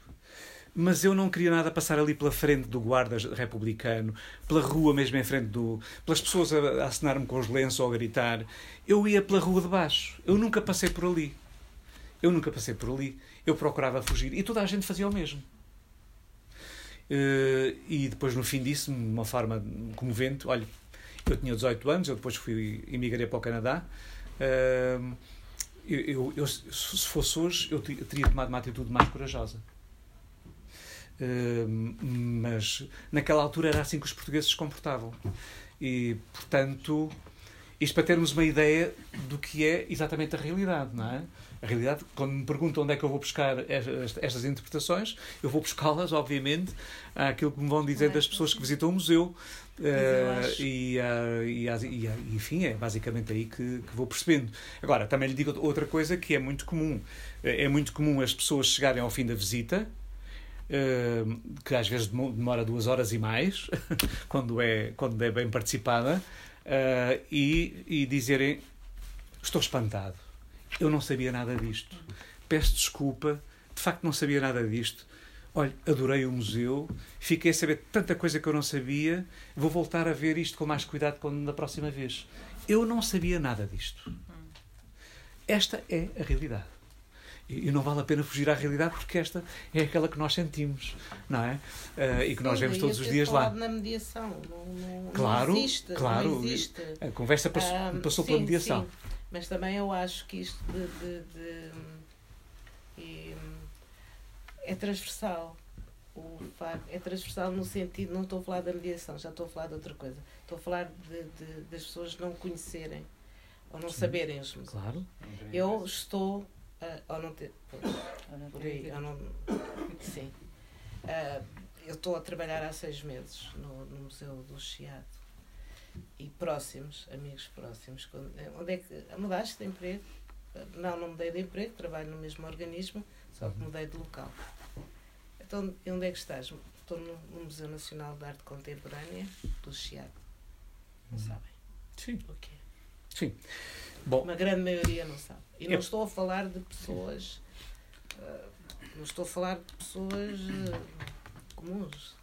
S4: mas eu não queria nada passar ali pela frente do guarda republicano, pela rua mesmo em frente do. pelas pessoas a, a assinar-me com os lenços ou a gritar. Eu ia pela rua de baixo. Eu nunca passei por ali. Eu nunca passei por ali. Eu procurava fugir. E toda a gente fazia o mesmo. Uh, e depois, no fim disso, de uma forma comovente, olha, eu tinha 18 anos, eu depois fui imigrei para o Canadá. Uh, eu, eu, eu, se fosse hoje, eu teria tomado uma atitude mais corajosa mas naquela altura era assim que os portugueses se comportavam. E, portanto, isto para termos uma ideia do que é exatamente a realidade, não é? A realidade, quando me perguntam onde é que eu vou buscar estas interpretações, eu vou buscá-las, obviamente, àquilo que me vão dizer das pessoas que visitam o museu. Uh, e, uh, e, e, e, enfim, é basicamente aí que, que, vou percebendo. Agora, também lhe digo outra coisa que é muito comum. É muito comum as pessoas chegarem ao fim da visita, que às vezes demora duas horas e mais, quando é, quando é bem participada, uh, e, e dizerem: Estou espantado, eu não sabia nada disto, peço desculpa, de facto não sabia nada disto. Olha, adorei o museu, fiquei a saber tanta coisa que eu não sabia, vou voltar a ver isto com mais cuidado quando, na próxima vez. Eu não sabia nada disto. Esta é a realidade. E não vale a pena fugir à realidade porque esta é aquela que nós sentimos, não é? Uh, e que nós vemos todos os dias lá.
S2: na mediação. Não, não,
S4: claro,
S2: não existe,
S4: claro.
S2: Não existe.
S4: A conversa passou, ah, passou sim, pela mediação. Sim.
S2: Mas também eu acho que isto de, de, de, é transversal. O facto, é transversal no sentido, não estou a falar da mediação, já estou a falar de outra coisa. Estou a falar das pessoas não conhecerem ou não Sim, saberem os museus.
S4: Claro.
S2: Eu estou Uh, ou não ter. Por aí, ou não. Sim. Uh, eu estou a trabalhar há seis meses no, no Museu do Chiado. E próximos, amigos próximos. Onde é que. Mudaste de emprego? Não, não mudei de emprego, trabalho no mesmo organismo, só que mudei de local. Então, onde é que estás? Estou no, no Museu Nacional de Arte Contemporânea do Chiado. Não uhum. sabem?
S4: Sim.
S2: O quê?
S4: Sim.
S2: Bom, Uma grande maioria não sabe. E não estou a falar de pessoas. Uh, não estou a falar de pessoas uh, comuns.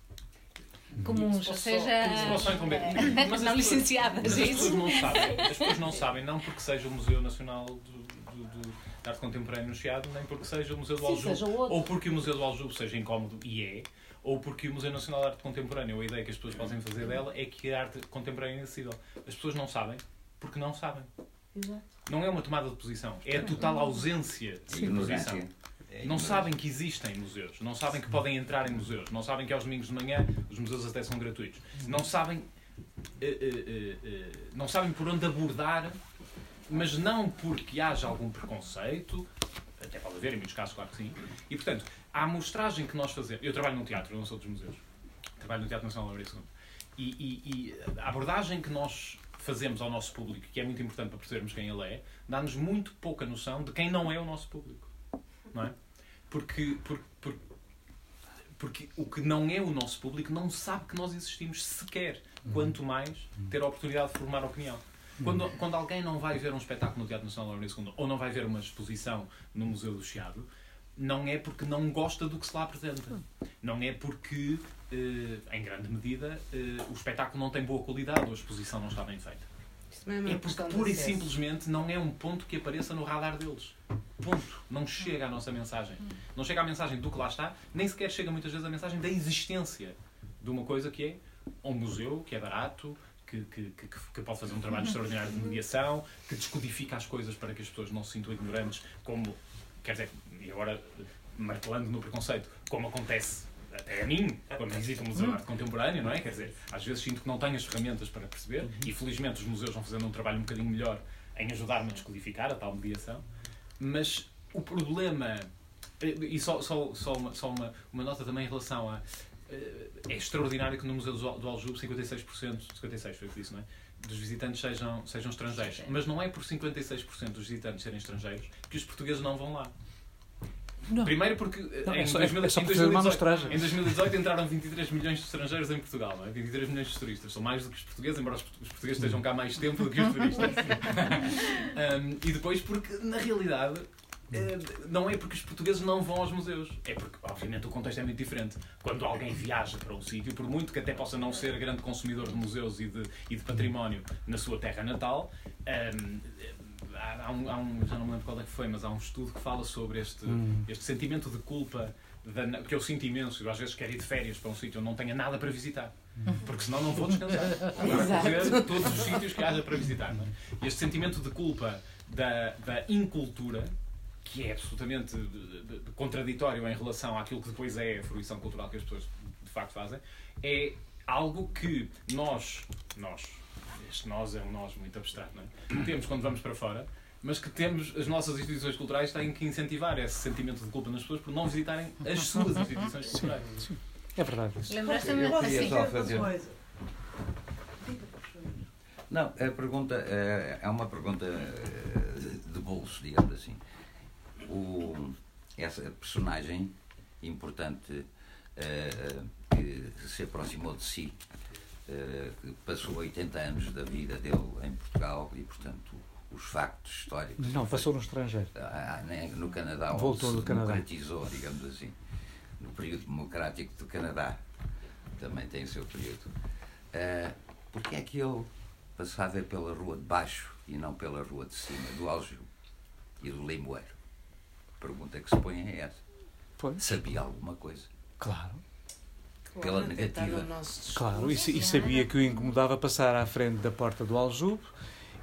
S3: Comuns, ou seja,
S6: é,
S3: mas não licenciadas.
S6: Mas as pessoas não sabem, as pessoas não sabem, não porque seja o Museu Nacional do, do, do, de Arte Contemporânea no Chiado, nem porque seja o Museu do Aljube, ou porque o Museu do Aljube seja incómodo, e é, ou porque o Museu Nacional de Arte Contemporânea, ou a ideia que as pessoas podem fazer dela é que a arte contemporânea é acessível. As pessoas não sabem, porque não sabem.
S2: Exato.
S6: Não é uma tomada de posição, é a total ausência de posição. É não sabem que existem museus, não sabem que podem entrar em museus, não sabem que aos domingos de manhã os museus até são gratuitos, não sabem, uh, uh, uh, não sabem por onde abordar, mas não porque haja algum preconceito, até pode haver, em muitos casos, claro que sim, e portanto, a amostragem que nós fazemos. Eu trabalho num teatro, eu não sou dos museus, trabalho no Teatro Nacional de Lourenço e, e, e a abordagem que nós fazemos ao nosso público, que é muito importante para percebermos quem ele é, dá-nos muito pouca noção de quem não é o nosso público. Não é? Porque, porque, porque, porque o que não é o nosso público não sabe que nós existimos sequer, quanto mais ter a oportunidade de formar opinião. Quando, quando alguém não vai ver um espetáculo no Teatro Nacional da II ou não vai ver uma exposição no Museu do Chiado, não é porque não gosta do que se lá apresenta. Não é porque, eh, em grande medida, eh, o espetáculo não tem boa qualidade ou a exposição não está bem feita. É porque pura e simplesmente não é um ponto que apareça no radar deles. Ponto. Não chega a nossa mensagem. Não chega a mensagem do que lá está, nem sequer chega muitas vezes a mensagem da existência de uma coisa que é um museu, que é barato, que, que, que, que, pode fazer um trabalho extraordinário de mediação, que descodifica as coisas para que as pessoas não se sintam ignorantes, como, quer dizer, e agora martelando no preconceito, como acontece até a mim, quando visito um museu de arte contemporânea, não é? Quer dizer, às vezes sinto que não tenho as ferramentas para perceber, e felizmente os museus vão fazendo um trabalho um bocadinho melhor em ajudar-me a descodificar a tal mediação, mas o problema, e só, só, só, uma, só uma, uma nota também em relação a. Eh, é extraordinário que no Museu do Aljube 56%, 56% foi o que disse, não é? dos visitantes sejam, sejam estrangeiros. Mas não é por 56% dos visitantes serem estrangeiros que os portugueses não vão lá. Não. Primeiro porque não, em, é só, 2000, é só em, 2018, em 2018 entraram 23 milhões de estrangeiros em Portugal, não é? 23 milhões de turistas. São mais do que os portugueses, embora os portugueses estejam cá mais tempo do que os turistas. um, e depois porque, na realidade, eh, não é porque os portugueses não vão aos museus. É porque, obviamente, o contexto é muito diferente. Quando alguém viaja para um sítio, por muito que até possa não ser grande consumidor de museus e de, e de património na sua terra natal, um, há, um, há um, já não me lembro qual é que foi, mas há um estudo que fala sobre este, hum. este sentimento de culpa da, que eu sinto imenso. Eu às vezes quero ir de férias para um sítio onde não tenha nada para visitar. Hum. Porque senão não vou descansar. Vou todos os sítios que haja para visitar. É? Este sentimento de culpa da, da incultura, que é absolutamente contraditório em relação àquilo que depois é a fruição cultural que as pessoas de facto fazem, é algo que nós, nós, este nós é um nós muito abstrato, não é? Temos quando vamos para fora, mas que temos, as nossas instituições culturais têm que incentivar esse sentimento de culpa nas pessoas por não visitarem as suas instituições culturais. Sim,
S4: é verdade.
S3: Lembraste-me
S5: assim. só fazer. Não, a pergunta é, é uma pergunta eh, de bolso, digamos assim. O, essa personagem importante eh, que se aproximou de si eh, que passou 80 anos da vida dele em Portugal e, portanto, os factos históricos.
S4: Não, passou no estrangeiro.
S5: Ah, ah né, no Canadá,
S4: Voltou onde se
S5: democratizou, digamos assim. No período democrático do Canadá. Também tem o seu período. Uh, Porquê é que ele passava pela rua de baixo e não pela rua de cima, do Aljube e do Limoeiro? A pergunta que se põe é essa. Foi. Sabia alguma coisa?
S4: Claro
S5: pela negativa.
S4: Claro, e, e, sabia que o incomodava passar à frente da porta do Aljube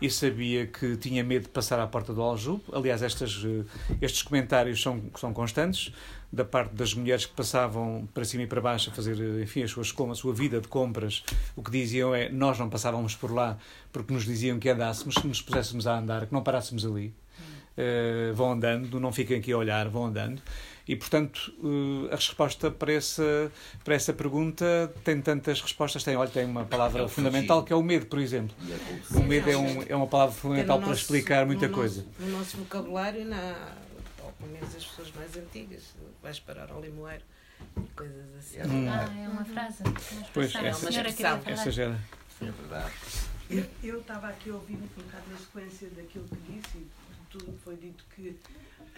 S4: e sabia que tinha medo de passar à porta do Aljube. Aliás, estas, eh, estes comentários são, são constantes da parte das mulheres que passavam para cima e para baixo a fazer, eh, enfim, as suas, a sua vida de compras. O que diziam é, nós não passávamos por lá porque nos diziam que andássemos, que nos puséssemos a andar, que não parássemos ali. Uh, vão andando, não fiquem aqui a olhar, vão andando. E, portanto, eh, a resposta para essa, para essa pergunta tem tantas respostas. Tem, olha, tem uma palavra é fundamental que é o medo, por exemplo. É o medo é, um, é uma palavra fundamental para explicar muita
S2: no
S4: coisa.
S2: Nosso, no nosso vocabulário, na, ou pelo menos as pessoas mais antigas, vais parar ao limoeiro coisas assim.
S3: Hum. Ah, é uma frase.
S4: Pois, essa, é uma expressão. Essa já era.
S5: É verdade.
S7: Eu, estava aqui a ouvir um bocado na sequência daquilo que disse e tudo que foi dito que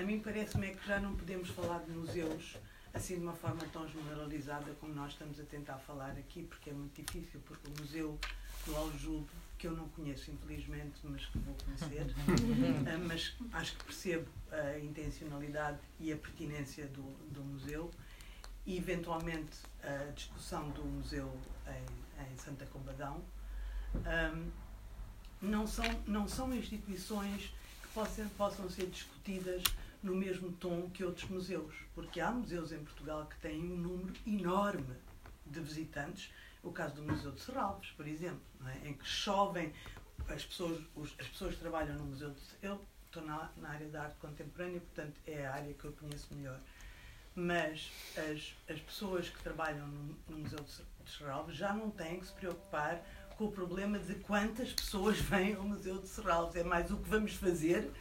S7: a mim parece-me é que já não podemos falar de museus assim de uma forma tão generalizada como nós estamos a tentar falar aqui, porque é muito difícil, porque o museu do Aljube, que eu não conheço infelizmente, mas que vou conhecer, uh, mas acho que percebo a intencionalidade e a pertinência do, do museu e eventualmente a discussão do museu em, em Santa Combadão. Um, não, são, não são instituições possam, possam ser discutidas no mesmo tom que outros museus, porque há museus em Portugal que têm um número enorme de visitantes, o caso do Museu de Serralves, por exemplo, é? em que chovem as pessoas, os, as pessoas que trabalham no Museu de Eu estou na, na, área da arte contemporânea, portanto é a área que eu conheço melhor. Mas as, as pessoas que trabalham no, no Museu de Serralves já não têm que se preocupar com o problema de quantas pessoas vêm ao Museu de Serralves. É mais o que vamos fazer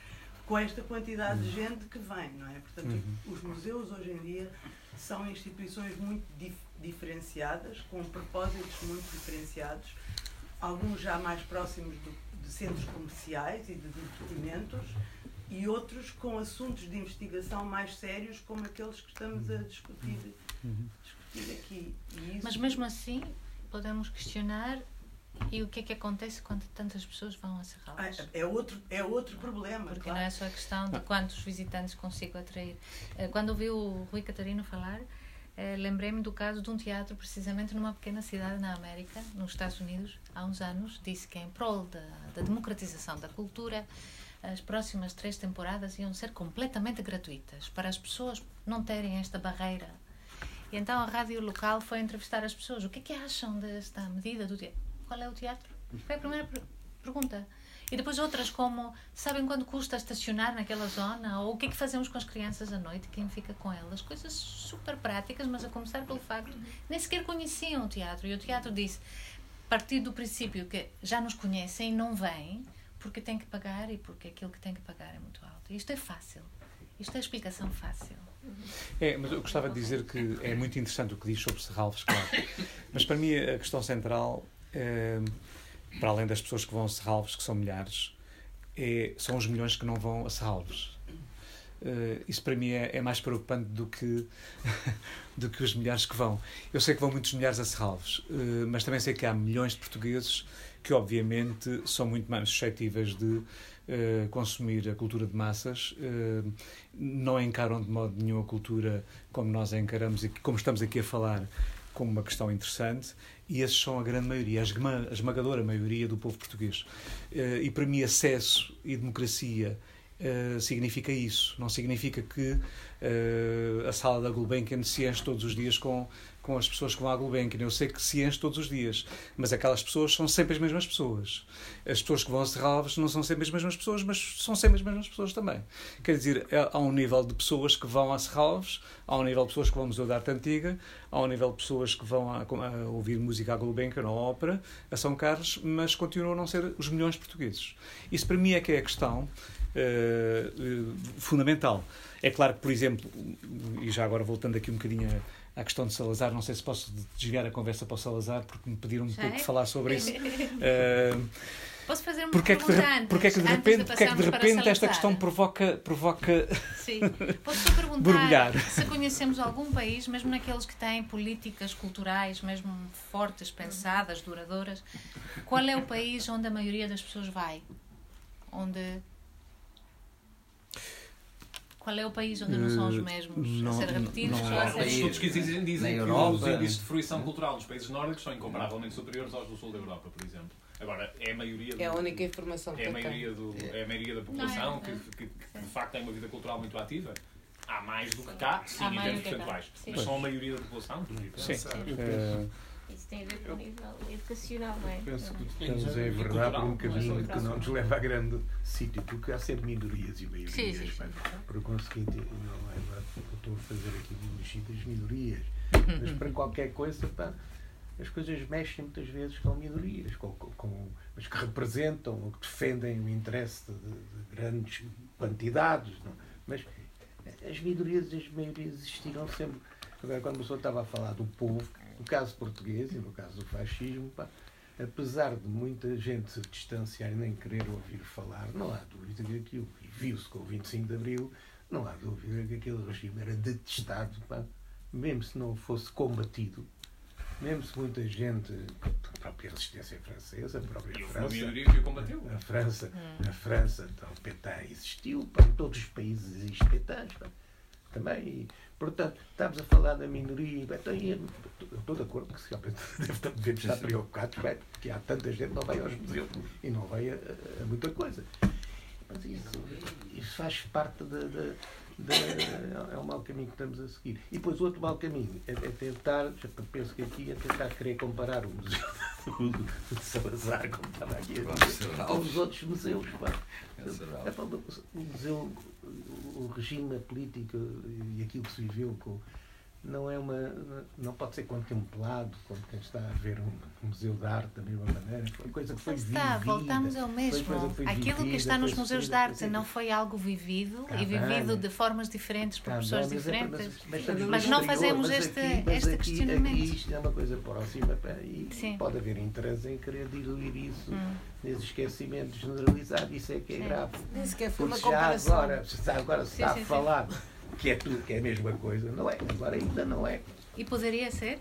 S7: com esta quantidade de uhum. gente que vem, não é? Portanto, uhum. os museus hoje em dia são instituições muito dif diferenciadas, com propósitos muito diferenciados, alguns já mais próximos do, de centros comerciais e de divertimentos, e outros com assuntos de investigação mais sérios, como aqueles que estamos a discutir,
S4: Uhum.
S7: discutir aqui. E isso-
S3: Mas mesmo assim, podemos questionar e o que é que acontece quando tantas pessoas vão a
S7: Ah,
S3: Serralves?
S7: é, outro, é outro problema.
S3: Porque
S7: claro.
S3: não é só a questão de quantos visitantes consigo atrair. Eh, Quando ouvi o Rui Catarino falar, eh, lembrei-me do caso de um teatro, precisamente numa pequena cidade na América, nos Estados Unidos, há uns anos, disse que em prol da, da democratização da cultura, as próximas três temporadas iam ser completamente gratuitas, para as pessoas não terem esta barreira. E então a rádio local foi entrevistar as pessoas. O que é que acham desta medida do teatro? Qual é o teatro? Foi a primeira per- pergunta. E depois outras como, sabem quanto custa estacionar naquela zona? Ou o que é que fazemos com as crianças à noite? Quem fica com elas? Coisas super práticas, mas a começar pelo facto nem sequer conheciam o teatro. E o teatro disse, a partir do princípio que já nos conhecem e não vêm, porque tem que pagar e porque aquilo que tem que pagar é muito alto. Isto é fácil. Isto é explicação fácil.
S4: É, mas eu gostava de dizer que é muito interessante o que diz sobre Serralves, claro. Mas para mim a questão central, para além das pessoas que vão a Serralves, que são milhares, é, são os milhões que não vão a Serralves. Eh, isso para mim é, é mais preocupante do que, do que os milhares que vão. Eu sei que vão muitos milhares a Serralves, eh, mas também sei que há milhões de portugueses que, obviamente, são muito mais suscetíveis de eh, consumir a cultura de massas, não encaram de modo nenhum a cultura como nós a encaramos e como estamos aqui a falar como uma questão interessante, e esses são a grande maioria, a esma- a esmagadora maioria do povo português. Eh, E para mim, acesso e democracia eh, significa isso. Não significa que eh, a sala da Gulbenkian se enche todos os dias com, com as pessoas que vão à Gulbenkian. Eu sei que se enche todos os dias, mas aquelas pessoas são sempre as mesmas pessoas. As pessoas que vão a Serralves não são sempre as mesmas pessoas, mas são sempre as mesmas pessoas também. Quer dizer, é- há um nível de pessoas que vão a Serralves, há um nível de pessoas que vão ao Museu da Arte Antiga, há um nível de pessoas que vão a, a ouvir música à Gulbenkian à ópera, a São Carlos, mas continuam a não ser os milhões portugueses. Isso para mim é que é a questão eh, fundamental. É claro que, por exemplo, e já agora voltando aqui um bocadinho à à questão de Salazar, não sei se posso desviar a conversa para o Salazar, porque me pediram um pouco de falar sobre isso. Eh,
S3: Posso fazer uma
S4: porque é que de,
S3: pergunta antes?
S4: porque é que de repente, porque é que de repente esta questão provoca, provoca
S3: Sim. Posso só perguntar
S4: Borbulhar.
S3: se conhecemos algum país, mesmo naqueles que têm políticas culturais mesmo fortes, pensadas, duradouras, qual é o país onde a maioria das pessoas vai? Onde... Qual é o país onde não são os
S4: Eh,
S3: mesmos
S4: não-
S3: a ser repetidos?
S4: não
S3: ou a
S4: há
S6: Os estudos que existem dizem que
S5: Europa,
S6: os índices de fruição cultural nos países nórdicos são incomparavelmente superiores aos do sul da Europa, por exemplo. Agora, é a maioria do-
S2: É a única informação que
S6: é a maioria, do, é a maioria da população
S3: Não,
S6: que,
S3: é,
S6: que- que, de facto tem uma vida cultural muito ativa. Há mais do que cá, sim,
S3: Há
S6: em
S3: mais
S6: termos
S3: do que cá,
S6: percentuais.
S3: sim.
S6: Mas são a maioria da população.
S4: Sim.
S8: Eu penso,
S9: Isso tem a ver com o nível educacional, não é?
S8: penso que estamos a enverdar por um
S6: Cultural,
S8: caminho que não nos leva a grande sítio, porque há sempre minorias e maiorias.
S3: Sim, sim.
S8: Por conseguinte, não leva, eu estou a fazer aqui um elogio das minorias, mas para qualquer coisa, pá, as coisas mexem muitas vezes com minorias, com, com- com- mas que representam, ou que defendem o interesse de, de grandes quantidades. Não? Mas as minorias e as maiorias existiram sempre. Agora, quando a pessoa estava a falar do povo, no caso português e no caso do fascismo, pá, apesar de muita gente se distanciar e nem querer ouvir falar, não há dúvida que aquilo, e viu-se com o 25 de Abril, não há dúvida que aquele regime era detestado, pá, mesmo se não fosse combatido, mesmo se muita gente, a própria resistência francesa, a própria
S6: E
S8: França,
S6: o combateu.
S8: a França,
S3: Hum.
S8: a França, então, o PETA existiu, pá, em todos os países existem PETAs, pá, também. E, portanto, estamos a falar da minoria, então, eu estou de acordo que se devemos estar preocupados, pá, porque há tanta gente que não vai aos museus e não vai a, a- muita coisa. Mas isso, isso faz parte da, É um mau caminho que estamos a seguir. E depois o outro mau caminho é, é tentar, já penso que aqui é tentar querer comparar o museu de Salazar, como estava aqui com os outros museus. Pá. É, pá, o museu, o regime político e aquilo que se viveu com, não é uma não pode ser contemplado como quem está a ver um museu de arte da mesma maneira foi coisa que foi
S3: está,
S8: vivida
S3: voltamos ao mesmo
S8: que
S3: aquilo
S8: vivida,
S3: que está nos museus de arte não foi algo vivido e vivido de formas diferentes por
S8: tá
S3: pessoas
S8: bem,
S3: diferentes
S8: mas,
S3: mas,
S8: mas
S3: não fazemos
S8: mas
S3: este
S8: aqui, mas
S3: este
S8: aqui,
S3: questionamento
S8: aqui isto é uma coisa próxima e
S3: Sim.
S8: pode haver interesse em querer diluir isso
S3: Hum.
S8: nesse esquecimento generalizado isso é que é
S3: Sim.
S8: grave
S2: Nem sequer foi uma comparação.
S8: agora se agora se está
S3: sim,
S8: a
S3: sim.
S8: falar que é tudo que é a mesma coisa não é agora ainda não é
S3: e poderia ser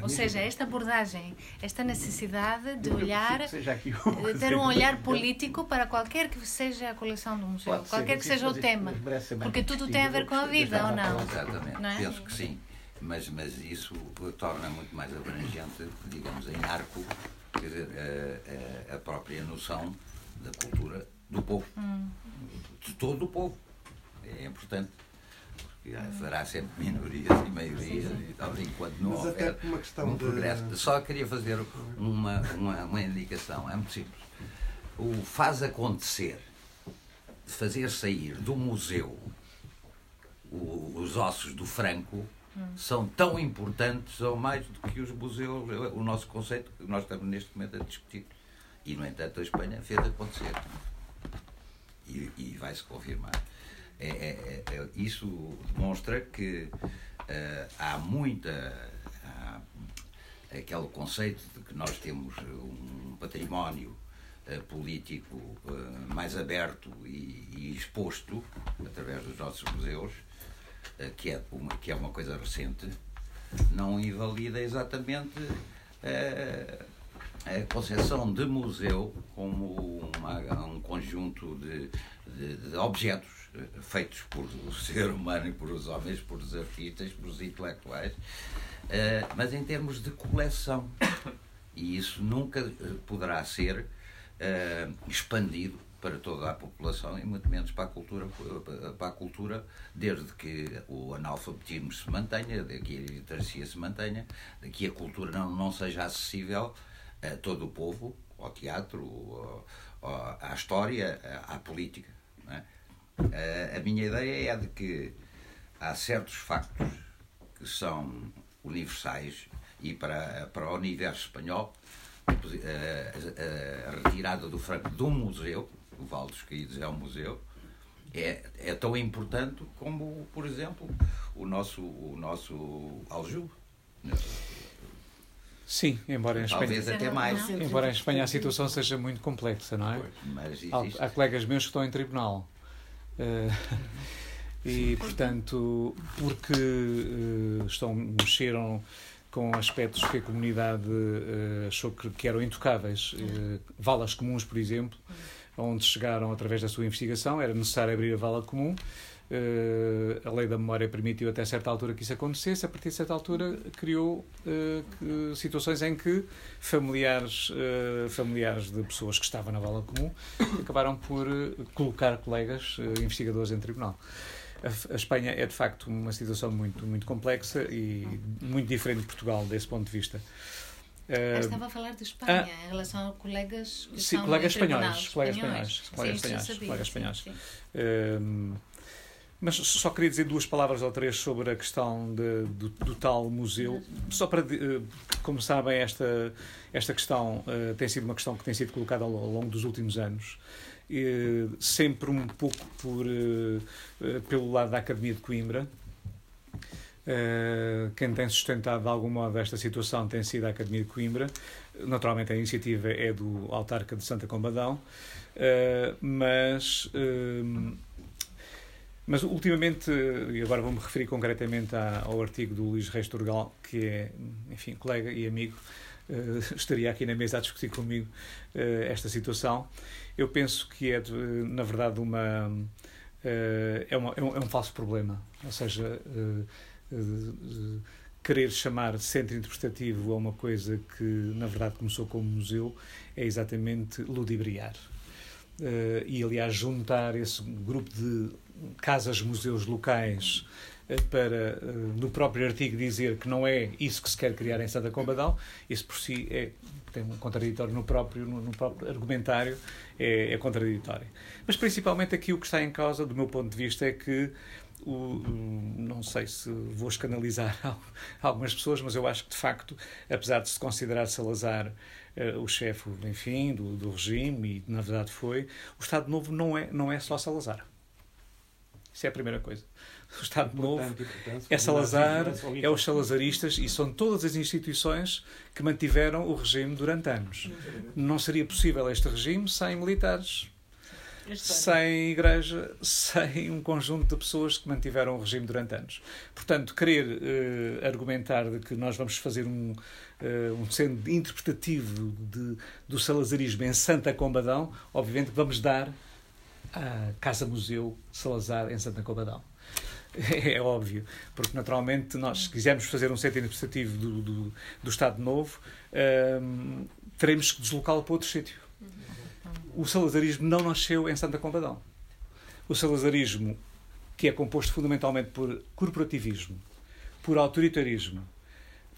S3: ou seja esta abordagem esta necessidade de olhar de ter um olhar político para qualquer que seja a coleção do museu,
S8: Pode ser,
S3: qualquer que seja o tema. Porque tudo tem a ver com a vida, ou não?
S5: Exatamente,
S3: Não é?
S5: penso que sim. Mas, mas isso torna muito mais abrangente, digamos, em arco, quer dizer, a, a- a própria noção da cultura do povo.
S3: Hum.
S5: De todo o povo. É importante. Porque haverá sempre minorias e maiorias e tal, enquanto não
S1: Mas
S5: houver
S1: por uma questão
S5: um
S1: de-
S5: progresso. Só queria fazer uma, uma, uma indicação, é muito simples. O faz acontecer, de fazer sair do museu o- os ossos do Franco, são tão importantes ou mais do que os museus, o nosso conceito que nós estamos neste momento a discutir. E, no entanto, a Espanha fez acontecer. E, e vai-se confirmar. É, é- é- é- isso demonstra que eh, há muita. há aquele conceito de que nós temos um património eh, político eh, mais aberto e, e exposto através dos nossos museus, que, é uma, que é uma coisa recente, não invalida exatamente a concepção de museu como uma- um conjunto de, de- de objetos feitos por o ser humano e por os homens, por os artistas, por os intelectuais, eh, mas em termos de coleção. E isso nunca eh, poderá ser eh, expandido para toda a população e muito menos para a cultura, para a cultura desde que o analfabetismo se mantenha, que a literacia se mantenha, que a cultura não, não seja acessível a todo o povo, ao teatro, ao- à história, à política. A minha ideia é de que há certos factos que são universais e para, para o universo espanhol eh, a, a retirada do franco do museu, o Val dos Caídos é um museu, é, é tão importante como, por exemplo, o nosso, o nosso Aljube.
S4: Sim, embora em Espanha,
S5: Talvez até mais.
S4: Embora em Espanha a situação seja muito complexa, não é?
S5: Mas
S4: Há, há colegas meus que estão em tribunal. Eh, e, portanto, porque eh, estão, mexeram com aspectos que a comunidade eh, achou que, que eram intocáveis. Valas comuns, por exemplo, onde chegaram através da sua investigação, era necessário abrir a vala comum. Eh, a lei da memória permitiu até certa altura que isso acontecesse. A partir de certa altura criou que- situações em que familiares, eh, familiares de pessoas que estavam na vala comum acabaram por colocar colegas eh, investigadores em tribunal. A, Espanha é de facto uma situação muito muito complexa e muito diferente de Portugal desse ponto de vista.
S3: Eu estava a falar de Espanha, em relação a colegas que
S4: Ah. sim, colegas espanhóis, colegas espanhóis, colegas espanhóis, colegas espanhóis. Mas só queria dizer duas palavras ou três sobre a questão de- do, do tal museu. Só para, eh, como sabem, esta, esta questão eh, tem sido uma questão que tem sido colocada ao, longo dos últimos anos. Sempre um pouco por, eh, pelo lado da Academia de Coimbra. Quem tem sustentado de algum modo esta situação tem sido a Academia de Coimbra. Naturalmente, a iniciativa é do Autarca de Santa Combadão, mas. Mas ultimamente, e agora vou-me referir concretamente ao artigo do Luís Reis Turgal, que é, enfim, colega e amigo, eh, estaria aqui na mesa a discutir comigo eh, esta situação. Eu penso que é, na verdade, uma, eh, é, uma- é um, é um falso problema. Ou seja, querer chamar centro interpretativo a uma coisa que, na verdade, começou como museu é exatamente ludibriar. Eh, e, aliás, juntar esse grupo de casas-museus locais eh, para, eh, no próprio artigo, dizer que não é isso que se quer criar em Santa Combadão, isso por si é, tem um contraditório no próprio, no, no próprio argumentário, é, é contraditório. Mas, principalmente, aqui o que está em causa, do meu ponto de vista, é que o, não sei se vou escanalizar algumas pessoas, mas eu acho que, de facto, apesar de se considerar Salazar uh, o chefe, enfim, do, do regime, e na verdade foi, o Estado Novo não é, não é só Salazar. Isso é a primeira coisa. O Estado Novo é Salazar, é os salazaristas e são todas as instituições que mantiveram o regime durante anos. Não seria possível este regime sem militares, sem igreja, sem um conjunto de pessoas que mantiveram o regime durante anos. Portanto, querer uh, argumentar de que nós vamos fazer um, uh, um centro interpretativo de, do salazarismo em Santa Combadão, obviamente vamos dar à Casa-Museu Salazar em Santa Combadão. É óbvio, porque naturalmente nós, se quisermos fazer um centro interpretativo do, do, do Estado Novo, um, teremos que deslocá-lo para outro sítio o salazarismo não nasceu em Santa Combadão. O salazarismo, que é composto fundamentalmente por corporativismo, por autoritarismo,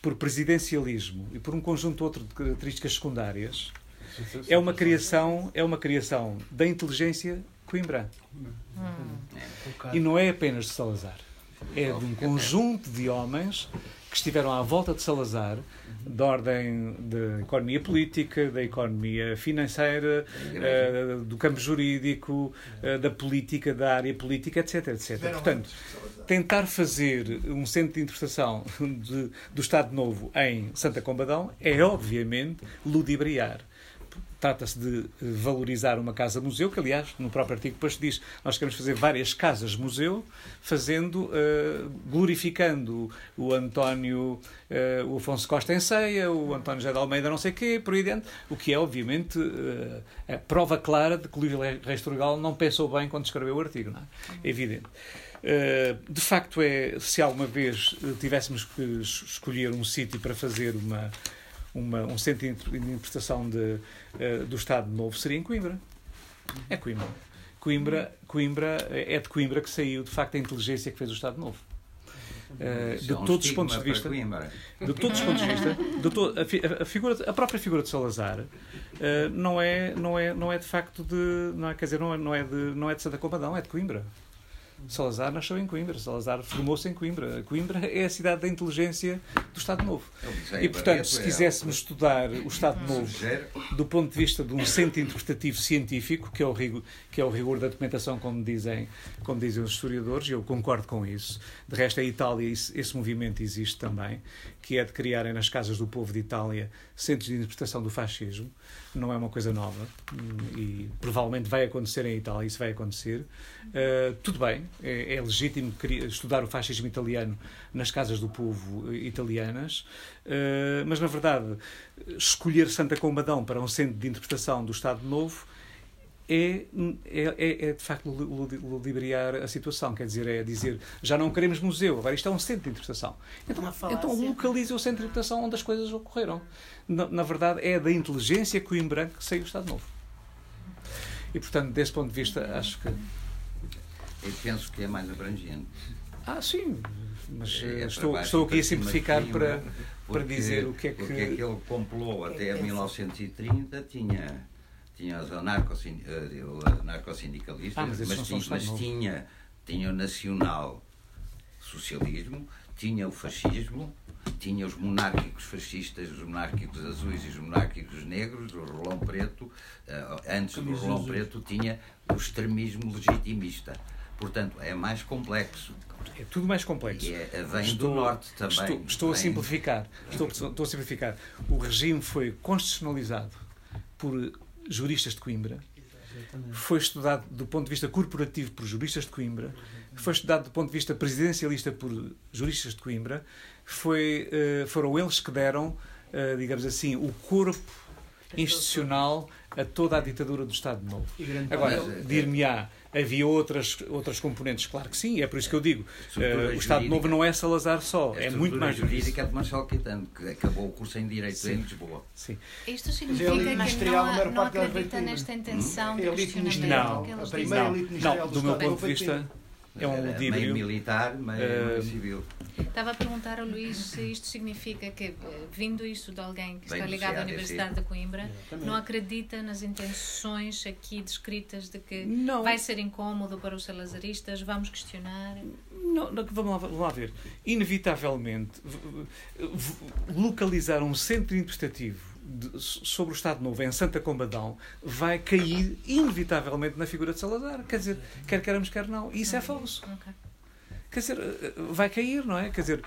S4: por presidencialismo e por um conjunto outro de características secundárias, é uma criação, é uma criação da inteligência Coimbra. E não é apenas de Salazar. É de um conjunto de homens que estiveram à volta de Salazar, da ordem da economia política, da economia financeira, uh, do campo jurídico, uh, da política, da área política, etc. etc. Portanto, tentar fazer um centro de interpretação de, do Estado Novo em Santa Combadão é, obviamente, ludibriar trata-se de valorizar uma casa-museu, que aliás, no próprio artigo depois diz, nós queremos fazer várias casas-museu, fazendo, uh, glorificando o António, uh, o Afonso Costa em Ceia, o António José de Almeida não sei quê, por aí dentro, o que é, obviamente, uh, a prova clara de que Luís Reis Turgal não pensou bem quando escreveu o artigo, não é? é evidente. de facto, é, se alguma vez tivéssemos que escolher um sítio para fazer uma, uma, um centro de interpretação de, uh, do Estado Novo seria em Coimbra. É Coimbra. Coimbra, Coimbra. É de Coimbra que saiu, de facto, a inteligência que fez o Estado Novo. Uh, de todos os pontos de vista de todos os pontos de vista de to, a, a, figura a própria figura de Salazar uh, não é não é não é de facto de não é quer dizer não é, não é de não é de Santa Combadão é de Coimbra Salazar nasceu em Coimbra, Salazar formou-se em Coimbra. Coimbra é a cidade da inteligência do Estado Novo. E, portanto, se quiséssemos estudar o Estado Novo do ponto de vista de um centro interpretativo científico, que é o rigor, que é o rigor da documentação, como dizem, como dizem os historiadores, e eu concordo com isso. De resto, a Itália, esse movimento existe também, que é de criarem nas casas do povo de Itália centros de interpretação do fascismo. Não é uma coisa nova e provavelmente vai acontecer em Itália, isso vai acontecer. Uh, tudo bem, é, é, legítimo estudar o fascismo italiano nas casas do povo italianas, uh, mas na verdade, escolher Santa Combadão para um centro de interpretação do Estado Novo é, é, é, de facto ludibriar a situação, quer dizer, é dizer já não queremos museu, agora isto é um centro de interpretação. Então, então localize o centro de interpretação onde as coisas ocorreram. Na, na verdade, é da inteligência coimbra que saiu o Estado Novo. E, portanto, desse ponto de vista, acho que.
S5: Eu penso que é mais abrangente.
S4: Ah, sim, mas é, é estou, estou aqui a simplificar para, para dizer o que é que.
S5: Porque aquele complô até 1930 tinha tinha os anarcossindicalistas, ah, mas, mas, tinha, mas tinha, tinha o nacional socialismo, tinha o fascismo, tinha os monárquicos fascistas, os monárquicos azuis e os monárquicos negros, o rolão preto, eh, antes do rolão preto tinha o extremismo legitimista. Portanto, é mais complexo.
S4: É tudo mais complexo.
S5: E é, vem estou, do norte também.
S4: Estou, estou a simplificar. Estou, estou a simplificar. O regime foi constitucionalizado por juristas de Coimbra, foi estudado do ponto de vista corporativo por juristas de Coimbra, foi estudado do ponto de vista presidencialista por juristas de Coimbra, foi, uh, foram eles que deram, uh, digamos assim, o corpo institucional a toda a ditadura do Estado Novo. Agora, dir-me-á, havia outras, outras componentes, claro que sim, é por isso que eu digo, uh, o Estado Novo não é Salazar só, é muito mais
S5: jurídica é de Marcelo Quitano, que acabou o curso em Direito sim. em Lisboa.
S3: Sim. Isto significa que não, não acredita nesta intenção de questionamento?
S4: Não, a primeira elite ministerial não, do, do meu ponto de vista é um ludíbrio.
S5: Meio militar, meio uh, civil.
S3: Estava a perguntar ao Luís se isto significa que, eh, vindo isto de alguém que está ligado à Universidade de Coimbra, não acredita nas intenções aqui descritas de que não. vai ser incómodo para os salazaristas, vamos questionar?
S4: Não, não vamos, lá, vamos lá ver. Inevitavelmente, localizar um centro interpretativo de, sobre o Estado Novo em Santa Combadão vai cair inevitavelmente na figura de Salazar. Quer dizer, quer queremos, quer não. Isso é falso. Okay quer dizer, vai cair, não é? Quer dizer,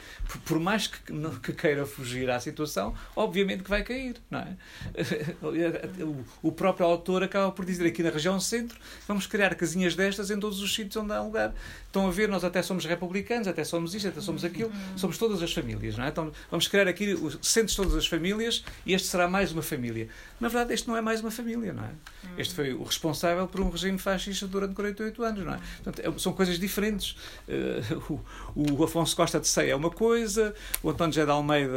S4: por mais que, que queira fugir à situação, obviamente que vai cair, não é? O próprio autor acaba por dizer aqui na região centro, vamos criar casinhas destas em todos os sítios onde há lugar. Estão a ver, nós até somos republicanos, até somos isto, até somos aquilo, somos todas as famílias, não é? Então vamos criar aqui os centros de todas as famílias e este será mais uma família. Na verdade, este não é mais uma família, não é? Este foi o responsável por um regime fascista durante 48 anos, não é? Portanto, é, são coisas diferentes. Uh, o, o Afonso Costa de Ceia é uma coisa, o António José de Almeida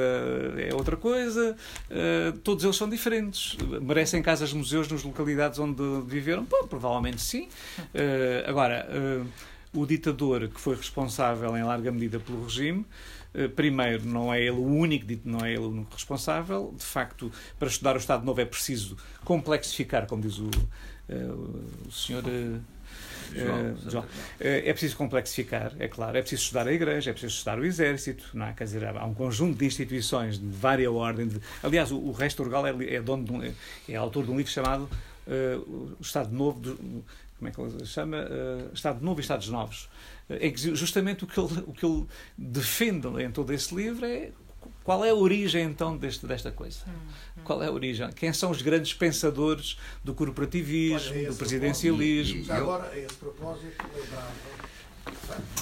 S4: é outra coisa, uh, todos eles são diferentes. Merecem casas museus nas localidades onde viveram? Bom, provavelmente sim. Uh, agora, o ditador que foi responsável em larga medida pelo regime primeiro, não é ele o único, não é ele o único responsável. De facto, para estudar o Estado Novo é preciso complexificar, como diz o, o senhor João, João. Eh, é preciso complexificar, é claro. É preciso estudar a Igreja, é preciso estudar o Exército, não é? Quer dizer, há um conjunto de instituições de vária ordem. De... Aliás, o, o Resto Orgal é, é, dono um, é autor de um livro chamado uh, O Estado Novo. De, como é que ele chama? Uh, Estado Novo e Estados Novos. Em que justamente o que, ele, o que ele defende em todo esse livro é qual é a origem então deste, desta coisa? Hum, hum. Qual é a origem? Quem são os grandes pensadores do corporativismo, Olha, do presidencialismo?
S10: Já agora, a esse propósito, lembrava,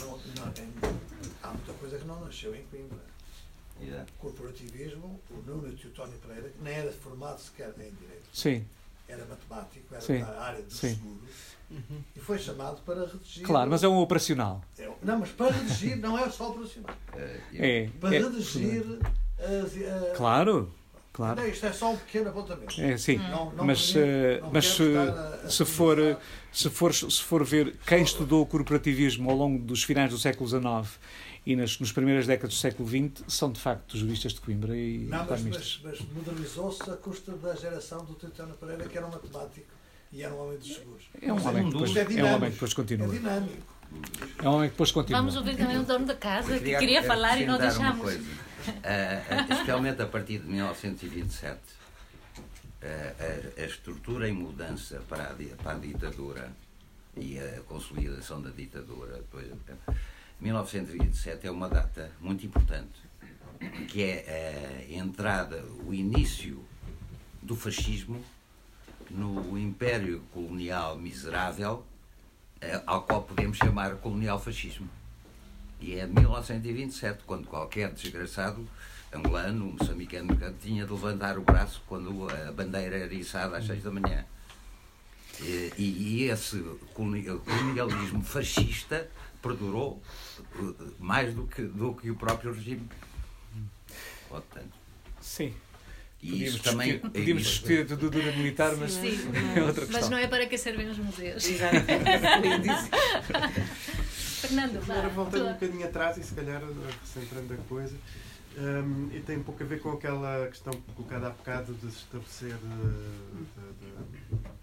S10: não, não, há muita coisa que não nasceu em Coimbra. Yeah. Corporativismo, o Nuno Teutónio Pereira, que nem era formado sequer em Direito.
S4: Sim.
S10: Era matemático, era Sim. da área dos Sim. seguros. Uhum. E foi chamado para redigir.
S4: Claro, mas é um operacional.
S10: É, não, mas para redigir não é só operacional.
S4: É, é
S10: para é, redigir. As,
S4: uh, claro. Claro.
S10: Não, isto é só um pequeno apontamento.
S4: É, sim. Não, não mas uh, mas se, a, se, for, se, for, se for ver quem estudou o corporativismo ao longo dos finais do século XIX e nas, nas primeiras décadas do século XX, são de facto juristas de Coimbra e
S10: não, economistas. Mas, mas, mas modernizou-se a custa da geração do Teutónio Pereira, que era um matemático e era um homem dos seguros. É um, homem,
S4: que depois, é, é um homem que depois continua.
S10: É dinâmico.
S4: É um homem que depois continua.
S3: Vamos ouvir também o dono da casa que queria falar e não deixamos. Uh,
S5: uh, especialmente a partir de 1927, uh, a, a, estrutura em mudança para a, para a ditadura e a consolidação da ditadura. Depois, 1927 é uma data muito importante, que é a entrada, o início do fascismo no império colonial miserável, eh, ao qual podemos chamar colonial fascismo. E é 1927, quando qualquer desgraçado angolano, moçambicano, tinha de levantar o braço quando a bandeira era içada às seis da manhã. E, e esse colonialismo fascista perdurou eh, mais do que, do que o próprio regime. Portanto,
S4: Sim. Podíamos isso também. Podíamos discutir a ditadura militar, mas sim, é outra questão.
S3: Mas não é para que servem os museus.
S2: Exato.
S3: Fernando,
S1: Agora voltando um bocadinho atrás e se calhar recentrando a coisa. Um, e tem um pouco a ver com aquela questão colocada há bocado de se estabelecer de, de, de,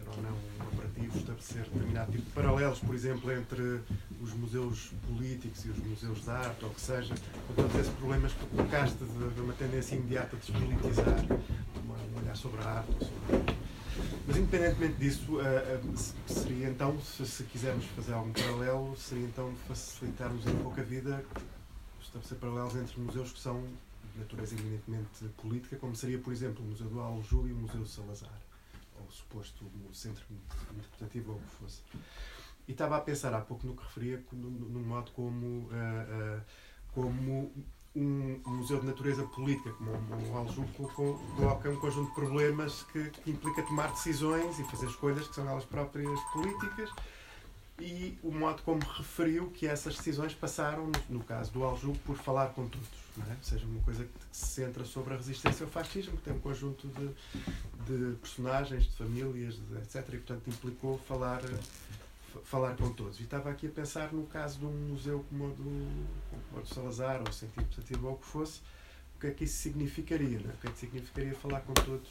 S1: ser ou não operativo, estabelecer determinado tipo de paralelos, por exemplo, entre os museus políticos e os museus de arte, ou que seja, com todos esses problemas que colocaste de, de uma tendência imediata de despolitizar, um olhar sobre a arte. Sobre... Mas, independentemente disso, uh, uh, seria então, se, se, quisermos fazer algum paralelo, seria então facilitarmos um pouco a vida, estabelecer paralelos entre museus que são de natureza eminentemente política, como seria, por exemplo, o Museu do Aljube e o Museu Salazar suposto centro interpretativo ou o que fosse. E estava a pensar há pouco no que referia, num modo como, uh, uh, como um, museu de natureza política, como o Aljube coloca um conjunto de problemas que, que implica tomar decisões e fazer escolhas que são elas próprias políticas e o modo como referiu que essas decisões passaram, no caso do Aljube, por falar com todos. É? Seja, uma coisa que se centra sobre a resistência ao fascismo, que tem um conjunto de, de personagens, de famílias, de etc. E, portanto, implicou falar, falar com todos. E estava aqui a pensar no caso de um museu como o do, como o do Salazar, ou Sentido Positivo, ou o que fosse, o que é que isso significaria? Né? O que é que significaria falar com todos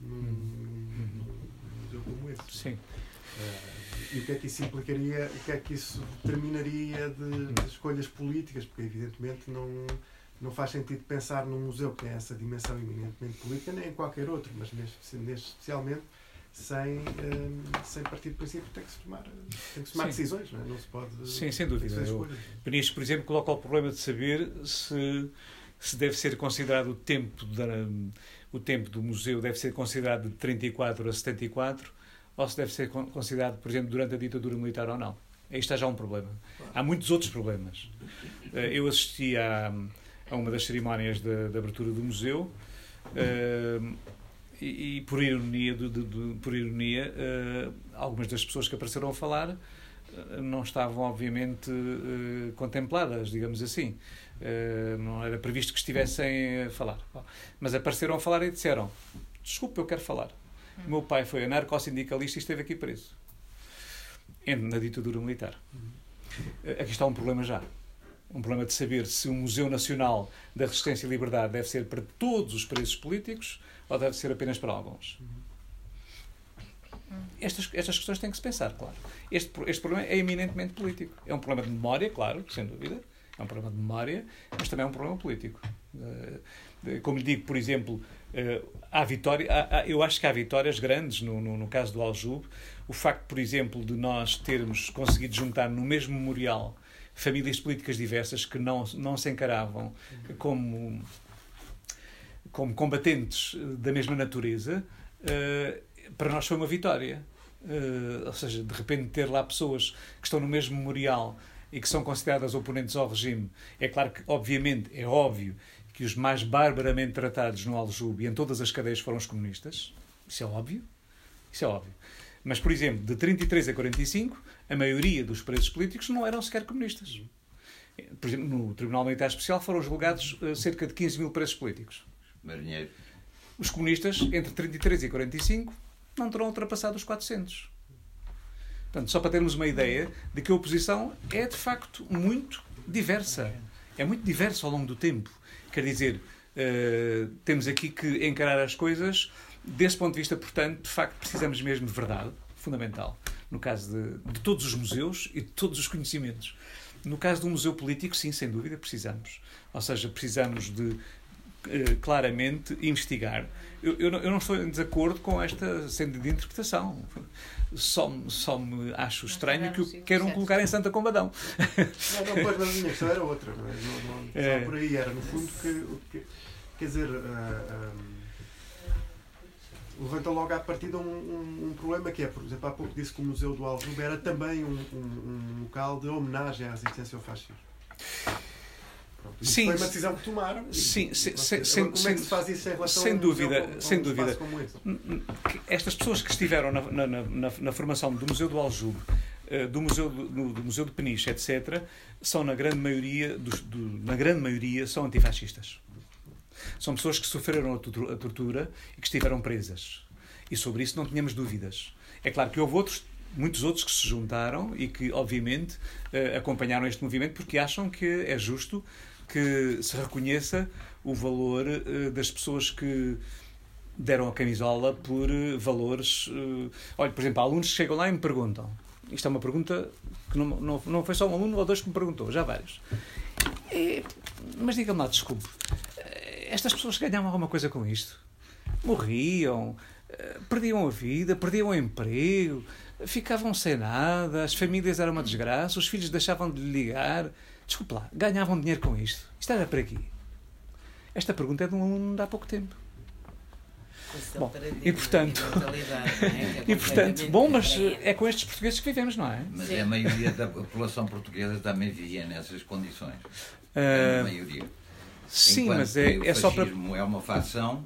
S1: num, num, num museu como esse?
S4: Sim.
S1: Uh, e o que é que isso implicaria, o que é que isso determinaria de, de escolhas políticas? Porque, evidentemente, não não faz sentido pensar num museu que tem essa dimensão eminentemente política, nem em qualquer outro, mas neste, neste especialmente, sem, um, sem partir do princípio tem que se tomar, tem que se tomar decisões, não, é? não se pode.
S4: Sim, sem dúvida. Eu, por exemplo, coloca o problema de saber se, se deve ser considerado o tempo, da, o tempo do museu deve ser considerado de 34 a 74 ou se deve ser considerado, por exemplo, durante a ditadura militar ou não. Aí está já um problema. Há muitos outros problemas. Eh, eu assisti a a uma das cerimónias de, de abertura do museu. Uh, e, e, por ironia, de, de, por ironia uh, algumas das pessoas que apareceram a falar uh, não estavam, obviamente, contempladas, digamos assim. não era previsto que estivessem a falar. Mas apareceram a falar e disseram: Desculpe, eu quero falar. O meu pai foi anarco-sindicalista e esteve aqui preso. Na ditadura militar. Aqui está um problema já um problema de saber se o Museu Nacional da Resistência e Liberdade deve ser para todos os presos políticos ou deve ser apenas para alguns. Estas, estas questões têm que se pensar, claro. Este, este problema é eminentemente político. É um problema de memória, claro, sem dúvida. É um problema de memória, mas também é um problema político. Eh, como lhe digo, por exemplo, eh, há vitória, há, eu acho que há vitórias grandes no, no, no caso do Aljube. O facto, por exemplo, de nós termos conseguido juntar no mesmo memorial famílias políticas diversas que não, não se encaravam como, como combatentes da mesma natureza, uh, para nós foi uma vitória. Uh, ou seja, de repente ter lá pessoas que estão no mesmo memorial e que são consideradas oponentes ao regime. É claro que, obviamente, é óbvio que os mais barbaramente tratados no Aljube e em todas as cadeias foram os comunistas. Isso é óbvio. Isso é óbvio. Mas, por exemplo, de 33 a 45, a maioria dos presos políticos não eram sequer comunistas. Por exemplo, no Tribunal Militar Especial foram julgados uh, cerca de 15 mil presos políticos.
S5: Marinheiro.
S4: Os comunistas, entre 33 e 45, não terão ultrapassado os 400. Portanto, só para termos uma ideia de que a oposição é, de facto, muito diversa. É muito diversa ao longo do tempo. Quer dizer, uh, temos aqui que encarar as coisas desse ponto de vista, portanto, de facto, precisamos mesmo de verdade, fundamental no caso de, de todos os museus e de todos os conhecimentos. No caso de um museu político, sim, sem dúvida, precisamos. Ou seja, precisamos de eh, claramente investigar. Eu, eu, eu, não estou em desacordo com esta senda de interpretação. Só, só me acho estranho que o queiram colocar em Santa Combadão.
S1: Não, não, pois, mas a minha questão era outra. Não, é? não, não, é. por aí era, no fundo, que, que quer dizer. Uh, uh, levanta logo à partida um, um, um, problema que é, por exemplo, há pouco disse que o Museu do Aljube era também um, um, local de homenagem à resistência ao fascismo. Pronto, sim, foi uma decisão que tomaram.
S4: Sim,
S1: e,
S4: sem, sem,
S1: sem, como é que se faz isso em relação
S4: sem
S1: a
S4: dúvida,
S1: museu,
S4: sem dúvida. Estas pessoas que estiveram na, na, na, na formação do Museu do Aljube, eh, do Museu do, do Museu de Peniche, etc., são na grande maioria, dos, do, na grande maioria, são antifascistas. São pessoas que sofreram a tortura e que estiveram presas. E sobre isso não tínhamos dúvidas. É claro que houve outros, muitos outros que se juntaram e que, obviamente, eh, acompanharam este movimento porque acham que é justo que se reconheça o valor eh, das pessoas que deram a camisola por eh, valores. Olha, por exemplo, alunos chegam lá e me perguntam. Isto é uma pergunta que não, não, não foi só um aluno ou dois que me perguntou, já vários. É, mas diga-me lá, desculpe, estas pessoas ganhavam alguma coisa com isto? Morriam, eh, perdiam a vida, perdiam o emprego, ficavam sem nada, as famílias eram uma desgraça, os filhos deixavam de ligar. Desculpe lá, ganhavam dinheiro com isto? Isto era para aqui? Esta pergunta é de um aluno de há pouco tempo. Bom, e portanto, é? e portanto, bom, mas é com estes portugueses que vivemos, não é?
S5: Mas a maioria da população portuguesa também vivia nessas condições. Uh, a maioria.
S4: Sim, Enquanto mas é, é só para.
S5: é uma facção,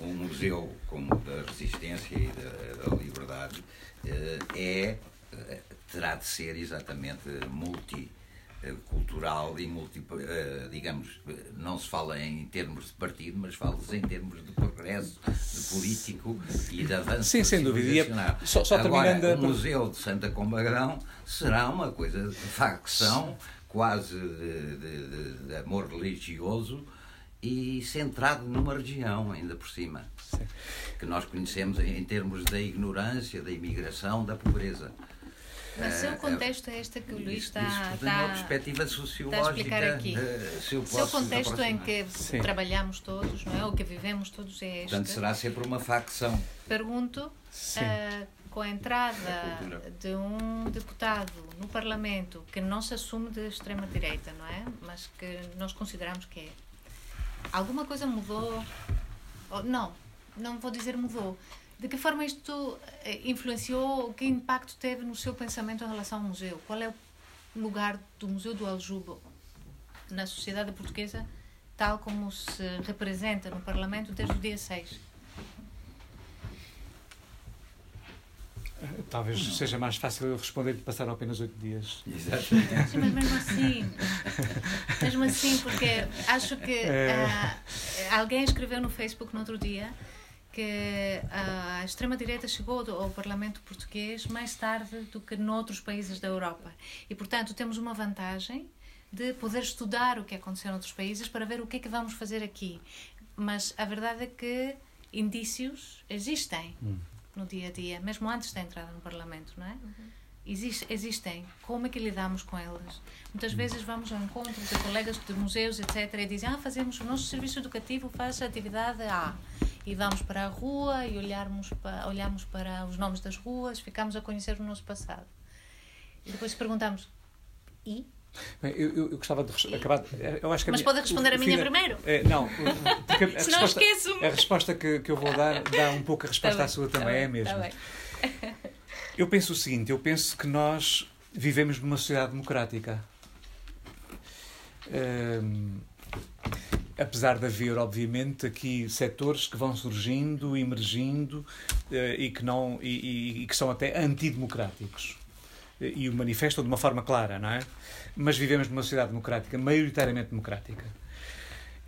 S5: um museu como da resistência e da, da liberdade eh, é, eh, terá de ser exatamente multi cultural e multi, eh, digamos, não se fala em termos de partido, mas fala-se em termos de progresso, de político e de avanço
S4: Sim, sem dúvida.
S5: É,
S4: só, só
S5: Agora,
S4: terminando...
S5: o Museu de Santa Combadão será uma coisa de facção, quase de, de, de, de amor religioso, e centrado numa região, ainda por cima, Sim. que nós conhecemos em termos da ignorância, da imigração, da pobreza.
S3: Mas o seu contexto é este que o Luís está,
S5: está, uma perspectiva sociológica,
S3: está a explicar aqui.
S5: Uh, se
S3: o seu contexto em que Sim. trabalhamos todos, não é? O que vivemos todos é este.
S5: Portanto, será sempre uma facção.
S3: Pergunto, uh, com a entrada de um deputado no Parlamento que não se assume de extrema-direita, não é? Mas que nós consideramos que é. Alguma coisa mudou? Não, não vou dizer mudou de que forma isto eh, influenciou, que impacto teve no seu pensamento em relação ao museu? Qual é o lugar do Museu do Aljubo na sociedade portuguesa, tal como se representa no Parlamento desde o dia 6?
S4: Talvez seja mais fácil eu responder que passar apenas oito dias.
S5: Exatamente.
S3: Mas mesmo assim, mesmo assim, porque acho que uh, alguém escreveu no Facebook no outro dia que a extrema-direita chegou ao Parlamento português mais tarde do que noutros países da Europa. E, portanto, temos uma vantagem de poder estudar o que aconteceu noutros países para ver o que é que vamos fazer aqui. Mas a verdade é que indícios existem hum. No dia a dia, mesmo antes da entrada no Parlamento, não é? Uhum. Existe, existem. Como é que lidamos com elas? Muitas vezes vamos ao encontro de colegas de museus, etc., e dizem: Ah, fazemos o nosso serviço educativo, faz a atividade A e vamos para a rua e olharmos para, olhamos para os nomes das ruas, ficamos a conhecer o nosso passado. E depois perguntamos, e?
S4: Bem, eu, eu, eu, gostava de acabar. Eu acho que
S3: Mas
S4: minha,
S3: pode responder a minha primeiro?
S4: É, não, porque a,
S3: a resposta,
S4: a resposta que, que eu vou dar dá um pouco a resposta tá à sua tá também, é bem, é mesmo. Tá eu penso o seguinte: eu penso que nós vivemos numa sociedade democrática. Hum, apesar de haver, obviamente, aqui setores que vão surgindo, emergindo uh, e, que não, e, e, que são até antidemocráticos. Eh, e o manifestam de uma forma clara, não é? Mas vivemos numa sociedade democrática, maioritariamente democrática.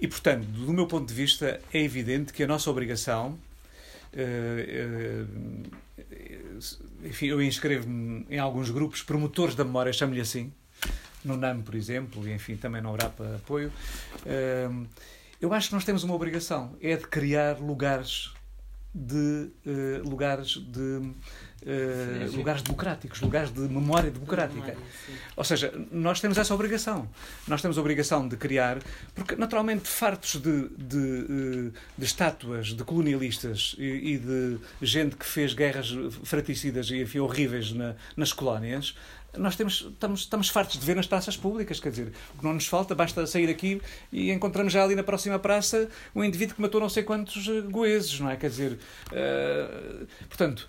S4: E, portanto, do meu ponto de vista, é evidente que a nossa obrigação. Uh, uh, enfim, eu inscrevo-me em alguns grupos promotores da memória, chamo-lhe assim, no NAM, por exemplo, e enfim, também haverá para apoio. Eu acho que nós temos uma obrigação, é de criar lugares de lugares de uh, sim, lugares democráticos, lugares de memória democrática. De memória, Ou seja, nós temos essa obrigação. Nós temos a obrigação de criar, porque naturalmente fartos de, de, eh, de estátuas de colonialistas e, e, de gente que fez guerras fraticidas e enfim, horríveis na, nas colónias, nós temos, estamos, estamos fartos de ver nas praças públicas, quer dizer, o que não nos falta, basta sair aqui e encontramos já ali na próxima praça um indivíduo que matou não sei quantos eh, goeses, não é? Quer dizer, uh, portanto,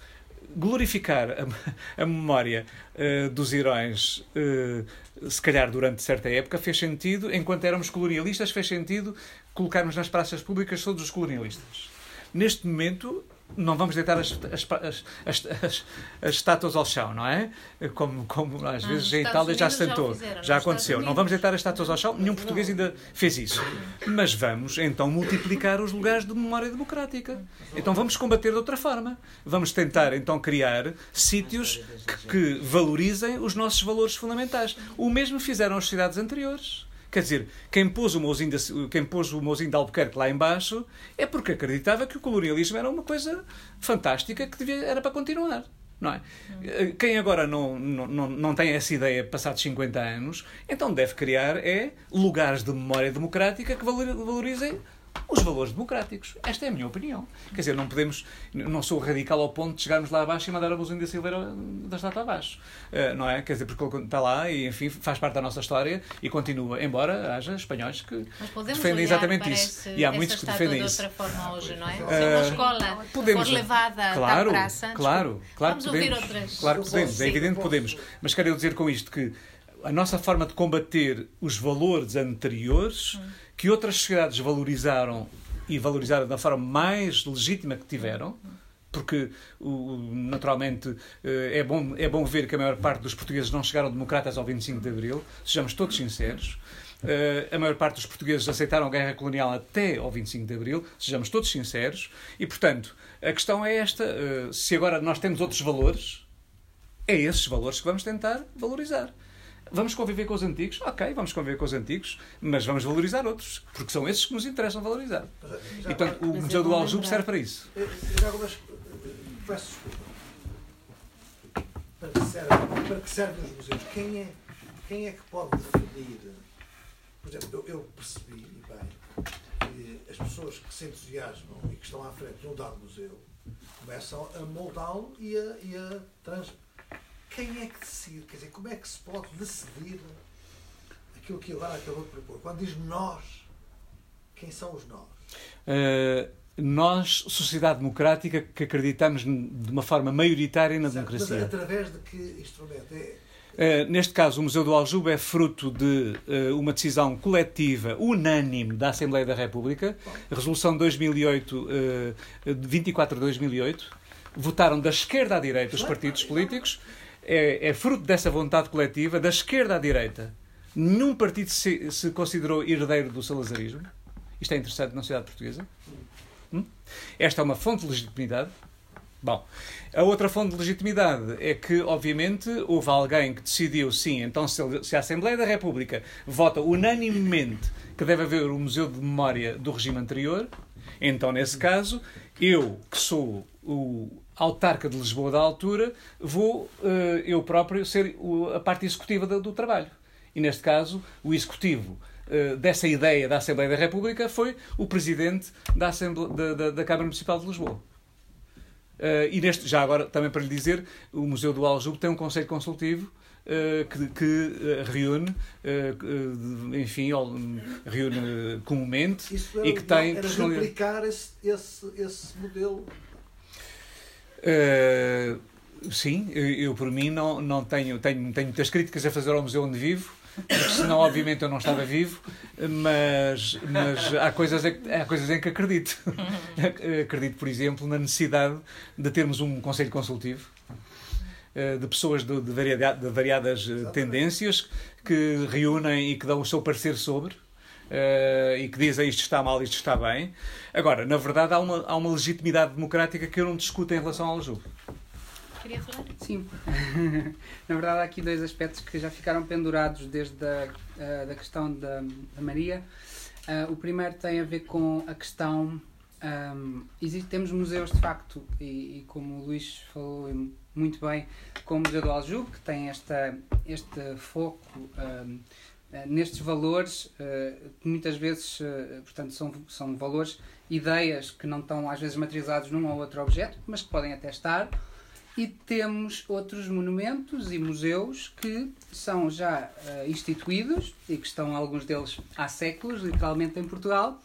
S4: glorificar a, a memória uh, dos heróis, uh, se calhar durante certa época, fez sentido, enquanto éramos colonialistas, fez sentido colocarmos nas praças públicas todos os colonialistas. Neste momento, não vamos deitar as, as, as, as, as estátuas ao chão, não é? Como, como às ah, vezes em Itália já se tentou, já, já aconteceu. Não vamos deitar as estátuas ao chão, nenhum português ainda fez isso. Mas vamos então multiplicar os lugares de memória democrática. Então vamos combater de outra forma. Vamos tentar então criar sítios que, que valorizem os nossos valores fundamentais. O mesmo fizeram as cidades anteriores. Quer dizer, quem pôs o Mouzinho de, quem pôs o Mouzinho de Albuquerque lá embaixo é porque acreditava que o colonialismo era uma coisa fantástica que devia, era para continuar. Não é? Quem agora não, não, não tem essa ideia passados 50 anos, então deve criar é, lugares de memória democrática que valorizem os valores democráticos. Esta é a minha opinião. Quer dizer, não podemos, não sou radical ao ponto de chegarmos lá abaixo e mandar a da Silveira da estátua abaixo. Uh, não é? Quer dizer, porque está lá e, enfim, faz parte da nossa história e continua, embora haja espanhóis que defendem exatamente isso.
S3: E há muitos que defendem isso. de outra forma hoje, não é? Se uh, uma escola podemos, for levada
S4: claro,
S3: da praça,
S4: claro, claro,
S3: vamos
S4: podemos,
S3: ouvir outras.
S4: Claro que podemos, é evidente que podemos. Mas quero dizer com isto que a nossa forma de combater os valores anteriores hum que outras sociedades valorizaram e valorizaram da forma mais legítima que tiveram, porque naturalmente é bom, é bom ver que a maior parte dos portugueses não chegaram democratas ao 25 de Abril, sejamos todos sinceros. a maior parte dos portugueses aceitaram a guerra colonial até ao 25 de Abril, sejamos todos sinceros, e portanto a questão é esta: se agora nós temos outros valores, é esses valores que vamos tentar valorizar. Vamos conviver com os antigos? Ok, vamos conviver com os antigos, mas vamos valorizar outros, porque são esses que nos interessam valorizar. e, portanto, o Museu do Aljube serve para isso.
S10: Já agora, peço desculpa. Para que, serve, para que servem os museus? Quem é, quem é que pode definir? Por exemplo, eu, eu percebi, bem, que as pessoas que se entusiasmam e que estão à frente de um dado museu começam a moldá-lo e a, e a trans, quem é que decide? Quer dizer, como é que se pode decidir aquilo que agora acabou de propor? Quando diz nós, quem são os nós?
S4: Uh, nós, sociedade democrática, que acreditamos de uma forma maioritária na
S10: certo,
S4: democracia.
S10: Mas através de que instrumento? É...
S4: Uh, neste caso, o Museu do Aljube é fruto de uh, uma decisão coletiva, unânime, da Assembleia da República, a Resolução 2008, uh, 24 de 2008. Votaram da esquerda à direita os partidos políticos é, é fruto dessa vontade coletiva, da esquerda à direita. Nenhum partido se, se considerou herdeiro do salazarismo. Isto é interessante na sociedade portuguesa. Hum? Esta é uma fonte de legitimidade. Bom, a outra fonte de legitimidade é que, obviamente, houve alguém que decidiu, sim, então se a Assembleia da República vota unanimemente que deve haver um museu de memória do regime anterior, então, nesse caso, eu, que sou o autarca de Lisboa da altura, vou uh, eu próprio ser a parte executiva do, trabalho. E neste caso, o executivo uh, dessa ideia da Assembleia da República foi o presidente da, Assembleia, da, da, da Câmara Municipal de Lisboa. Uh, e neste, já agora, também para lhe dizer, o Museu do Aljube tem um conselho consultivo que, que reúne, enfim, reúne comumente
S10: e que tem era replicar esse, esse, esse modelo
S4: Uh, sim, eu, eu, por mim não, não tenho, tenho, tenho muitas críticas a fazer ao museu onde vivo, porque senão obviamente eu não estava vivo, mas, mas há, coisas em, há coisas em que acredito. acredito, por exemplo, na necessidade de termos um conselho consultivo eh, de pessoas de, de, variada, de variadas eh, tendências que reúnem e que dão o seu parecer sobre uh, e que dizem isto está mal, isto está bem. Agora, na verdade, há uma, há uma legitimidade democrática que eu não discuto em relação ao jogo.
S3: Queria falar?
S11: Sim. na verdade, há aqui dois aspectos que já ficaram pendurados desde a uh, da questão da, da Maria. Uh, o primeiro tem a ver com a questão. Um, existe, temos museus de facto, e, e, como o Luís falou muito bem, como o Museu do Aljube, que tem esta, este foco um, eh, nestes valores, eh, que muitas vezes, eh, portanto, são, são valores, ideias que não estão às vezes materializados num ou outro objeto, mas que podem até estar. E temos outros monumentos e museus que são já instituídos e que estão alguns deles há séculos, literalmente em Portugal,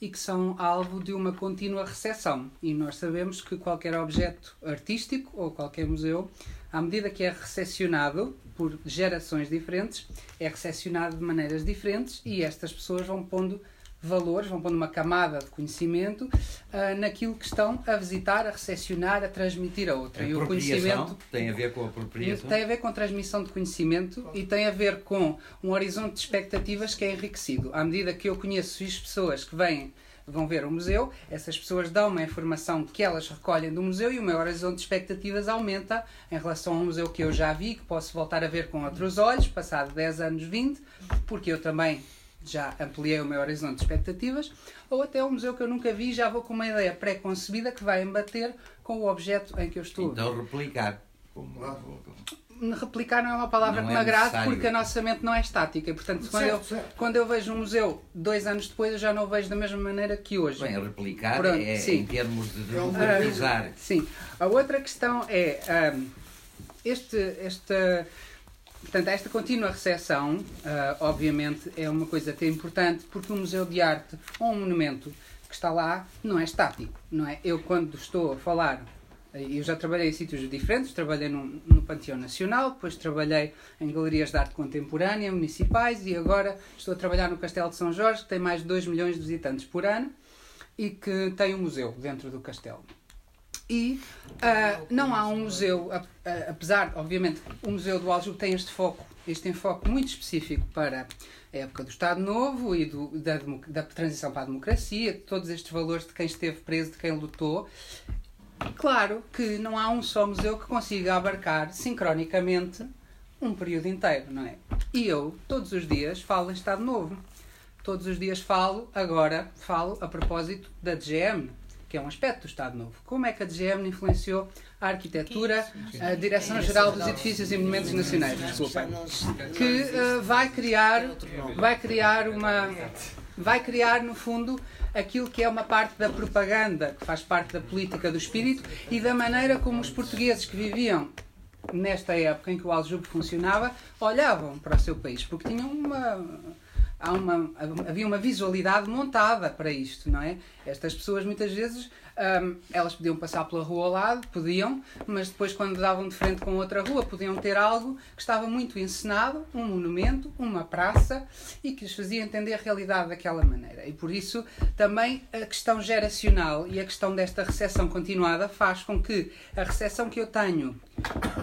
S11: e que são alvo de uma contínua recessão. E nós sabemos que qualquer objeto artístico ou qualquer museu, à medida que é recepcionado por gerações diferentes, é recepcionado de maneiras diferentes e estas pessoas vão pondo valores, vão pondo uma camada de conhecimento uh, naquilo que estão a visitar, a recepcionar, a transmitir a outra.
S5: A e o conhecimento tem a ver com a apropriação?
S11: Tem a ver com a transmissão de conhecimento e tem a ver com um horizonte de expectativas que é enriquecido. À medida que eu conheço as pessoas que vêm vão ver o museu, essas pessoas dão uma informação que elas recolhem do museu e o meu horizonte de expectativas aumenta em relação ao museu que eu já vi, que posso voltar a ver com outros olhos, passado 10 anos, 20, porque eu também já ampliei o meu horizonte de expectativas, ou até um museu que eu nunca vi já vou com uma ideia pré-concebida que vai embater com o objeto em que eu estou.
S5: Então replicar. Como
S11: replicar não é uma palavra não que me é agrade porque a nossa mente não é estática. E, portanto, quando, certo, eu, certo. quando eu vejo um museu dois anos depois, eu já não o vejo da mesma maneira que hoje.
S5: Bem, replicar Pronto, é sim. em termos de é democratizar. Uh,
S11: sim. A outra questão é um, este, este, portanto, esta contínua recepção, uh, obviamente, é uma coisa até importante porque um museu de arte ou um monumento que está lá não é estático. Não é? Eu, quando estou a falar eu já trabalhei em sítios diferentes, trabalhei no, no Panteão Nacional, depois trabalhei em galerias de arte contemporânea municipais e agora estou a trabalhar no Castelo de São Jorge, que tem mais de 2 milhões de visitantes por ano e que tem um museu dentro do castelo. E uh, não há um museu, apesar, obviamente, o Museu do Aljube tem este foco, este enfoque muito específico para a época do Estado Novo e do, da, da transição para a democracia, de todos estes valores de quem esteve preso, de quem lutou. Claro que não há um só museu que consiga abarcar sincronicamente um período inteiro, não é? E eu, todos os dias, falo em Estado Novo. Todos os dias falo, agora falo a propósito da DGM, que é um aspecto do Estado Novo. Como é que a DGM influenciou a arquitetura, a Direção-Geral dos Edifícios e Monumentos Nacionais, desculpem, que uh, vai criar, vai criar uma, vai criar no fundo aquilo que é uma parte da propaganda, que faz parte da política do espírito e da maneira como os portugueses que viviam nesta época em que o Aljube funcionava olhavam para o seu país, porque tinham uma uma, havia uma visualidade montada para isto, não é? Estas pessoas muitas vezes um, elas podiam passar pela rua ao lado, podiam, mas depois quando davam de frente com outra rua podiam ter algo que estava muito encenado, um monumento, uma praça e que lhes fazia entender a realidade daquela maneira. E por isso também a questão geracional e a questão desta recepção continuada faz com que a recepção que eu tenho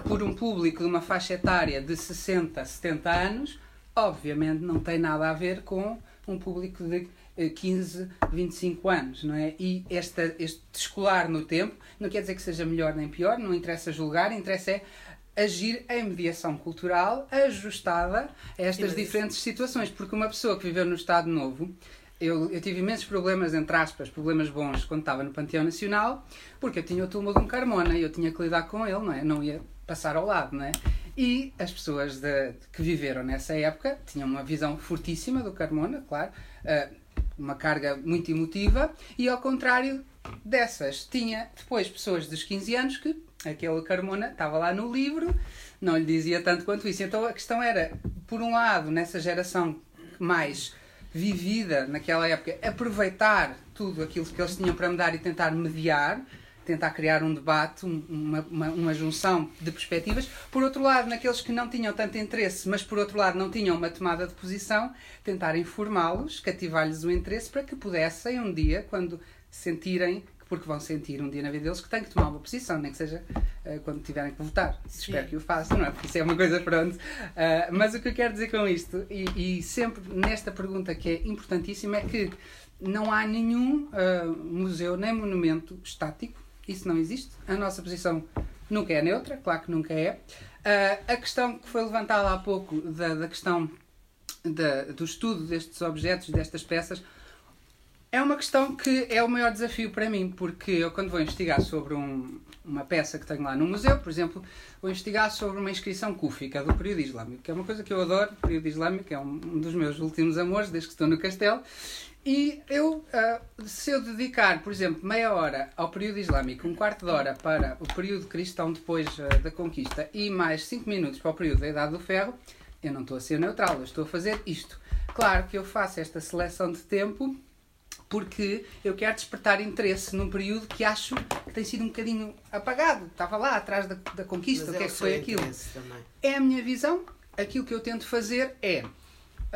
S11: por um público de uma faixa etária de 60, 70 anos obviamente não tem nada a ver com um público de 15, eh, 25 anos, não é? E esta, este escolar no tempo não quer dizer que seja melhor nem pior, não interessa julgar, interessa é agir em mediação cultural ajustada a estas Sim, diferentes situações, porque uma pessoa que viveu no Estado Novo eu, eu, tive imensos problemas, entre aspas, problemas bons, quando estava no Panteão Nacional, porque eu tinha o túmulo de um Carmona e eu tinha que lidar com ele, não é? Não ia passar ao lado, não é? E as pessoas de, que viveram nessa época tinham uma visão fortíssima do Carmona, claro, uh, uma carga muito emotiva, e ao contrário dessas, tinha depois pessoas dos 15 anos que aquele Carmona estava lá no livro, não lhe dizia tanto quanto isso. Então a questão era, por um lado, nessa geração mais vivida naquela época, aproveitar tudo aquilo que eles tinham para me dar e tentar mediar tentar criar um debate, uma, uma, uma, junção de perspectivas. Por outro lado, naqueles que não tinham tanto interesse, mas por outro lado não tinham uma tomada de posição, tentar informá-los, cativar-lhes o interesse para que pudessem um dia, quando sentirem, porque vão sentir um dia na vida deles que têm que tomar uma posição, nem que seja uh, quando tiverem que votar. Sim. Espero que o façam, não é? Porque isso é uma coisa pronto. Uh, mas o que eu quero dizer com isto, e, e, sempre nesta pergunta que é importantíssima, é que não há nenhum uh, museu nem monumento estático isso não existe. A nossa posição nunca é neutra, claro que nunca é. Uh, a questão que foi levantada há pouco, da, da questão da, do estudo destes objetos, destas peças, é uma questão que é o maior desafio para mim, porque eu, quando vou investigar sobre um, uma peça que tenho lá no museu, por exemplo, vou investigar sobre uma inscrição cúfica do período islâmico, que é uma coisa que eu adoro. O período islâmico é um, um dos meus últimos amores, desde que estou no castelo. E eu, uh, se eu dedicar, por exemplo, meia hora ao período islâmico, um quarto de hora para o período cristão depois uh, da conquista e mais cinco minutos para o período da Idade do Ferro, eu não estou a ser neutral, eu estou a fazer isto. Claro que eu faço esta seleção de tempo porque eu quero despertar interesse num período que acho que tem sido um bocadinho apagado. Estava lá atrás da, da conquista, Mas o que é, é que foi aquilo? É a minha visão. Aquilo que eu tento fazer é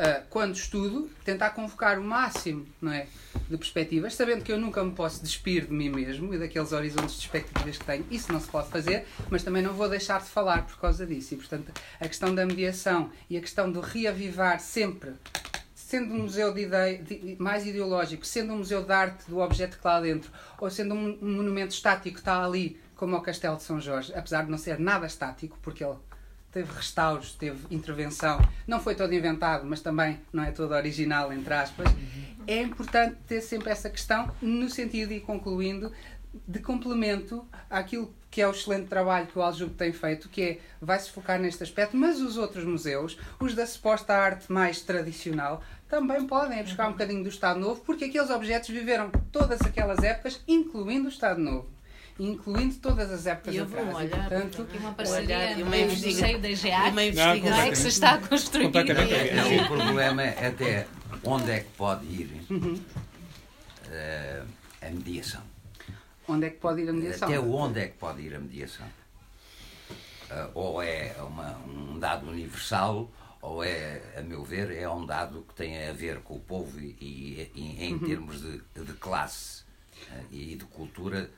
S11: uh, quando estudo, tentar convocar o máximo não é, de perspectivas, sabendo que eu nunca me posso despir de mim mesmo e daqueles horizontes de expectativas que tenho. Isso não se pode fazer, mas também não vou deixar de falar por causa disso. E, portanto, a questão da mediação e a questão do reavivar sempre sendo um museu de ideia, de, mais ideológico, sendo um museu de arte do objeto que lá dentro, ou sendo um, um monumento estático que está ali, como o Castelo de São Jorge, apesar de não ser nada estático, porque ele teve restauros, teve intervenção. Não foi todo inventado, mas também não é todo original, entre aspas. É importante ter sempre essa questão, no sentido, e concluindo, de complemento àquilo que é o excelente trabalho que o Aljube tem feito, que é, vai-se focar neste aspecto, mas os outros museus, os da suposta arte mais tradicional, também podem buscar um bocadinho do Estado Novo, porque aqueles objetos viveram todas aquelas épocas, incluindo o Estado Novo incluindo todas as épocas
S2: eu vou
S3: atrás.
S2: Olhar, e, portanto,
S3: e uma parceria e uma investigação da GEAC, uma investigação é que se está a construir.
S5: Não, o problema é até onde é que pode ir uhum. uh, a mediação.
S11: Onde é que pode ir a mediação?
S5: Até onde é que pode ir a mediação? Uh, ou é uma, um dado universal, ou é, a meu ver, é um dado que tem a ver com o povo e, e, e em uhum. termos de, de classe uh, e de cultura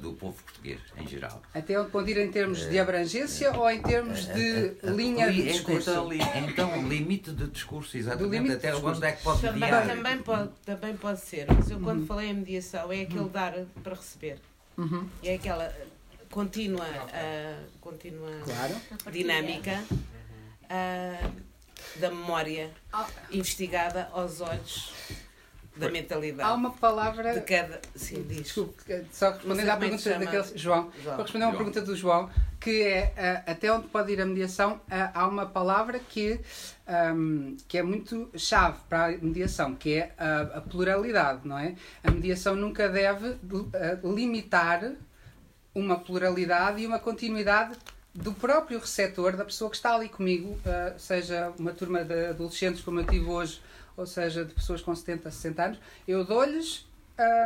S5: do povo português em geral.
S11: Até onde pode ir em termos de abrangência ou em termos de linha de discurso?
S5: Então, então, limite de discurso, exatamente. Até onde é que pode
S2: também,
S5: mediar?
S2: Também pode, também pode ser, mas eu quando uhum. falei em mediação é aquele uhum. dar para receber.
S11: Uhum.
S2: É aquela contínua, uh, contínua claro. dinâmica uh, da memória investigada aos olhos da mentalidade.
S11: Há uma palavra.
S2: De cada. Sim, diz.
S11: Desculpe, só respondendo à é pergunta daquele. João. João. Para responder a uma pergunta do João, que é uh, até onde pode ir a mediação, uh, há uma palavra que, um, que é muito chave para a mediação, que é a, a pluralidade, não é? A mediação nunca deve uh, limitar uma pluralidade e uma continuidade do próprio receptor, da pessoa que está ali comigo, seja uma turma de adolescentes como eu tive hoje ou seja, de pessoas com 70, 60 anos, eu dou-lhes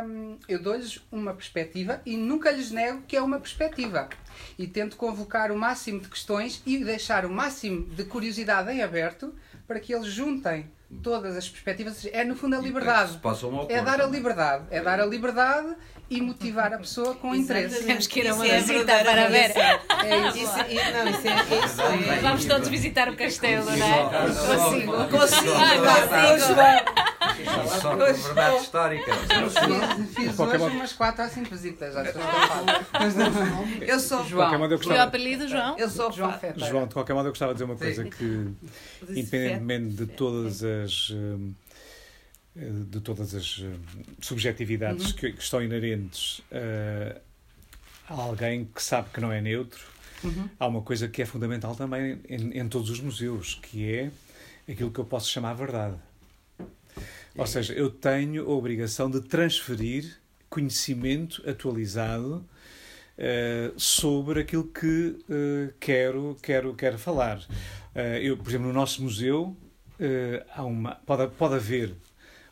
S11: hum, eu dou-lhes uma perspectiva e nunca lhes nego que é uma perspectiva. E tento convocar o máximo de questões e deixar o máximo de curiosidade em aberto para que eles juntem todas as perspectivas. É no fundo a liberdade. É dar a liberdade. É dar a liberdade e motivar a pessoa com interesse.
S3: Temos que ir a uma é visita para ver.
S2: É isso. isso, não, isso, é, isso é.
S3: Vamos todos visitar o castelo, não é?
S2: Consigo. Consigo.
S5: Consigo. Só com verdade histórica.
S11: Fiz hoje umas 4 ou 5 visitas.
S2: Eu sou
S3: João. O apelido João?
S2: Eu sou João Feta.
S4: João, de qualquer modo, eu gostava de dizer uma coisa que, independentemente de todas as de todas as subjetividades uhum. que, que, estão inerentes uh, a alguém que sabe que não é neutro, uhum. há uma coisa que é fundamental também em, em, todos os museus, que é aquilo que eu posso chamar verdade. Ou seja, eu tenho a obrigação de transferir conhecimento atualizado uh, sobre aquilo que uh, quero, quero, quero falar. eu, por exemplo, no nosso museu há uma, pode, pode haver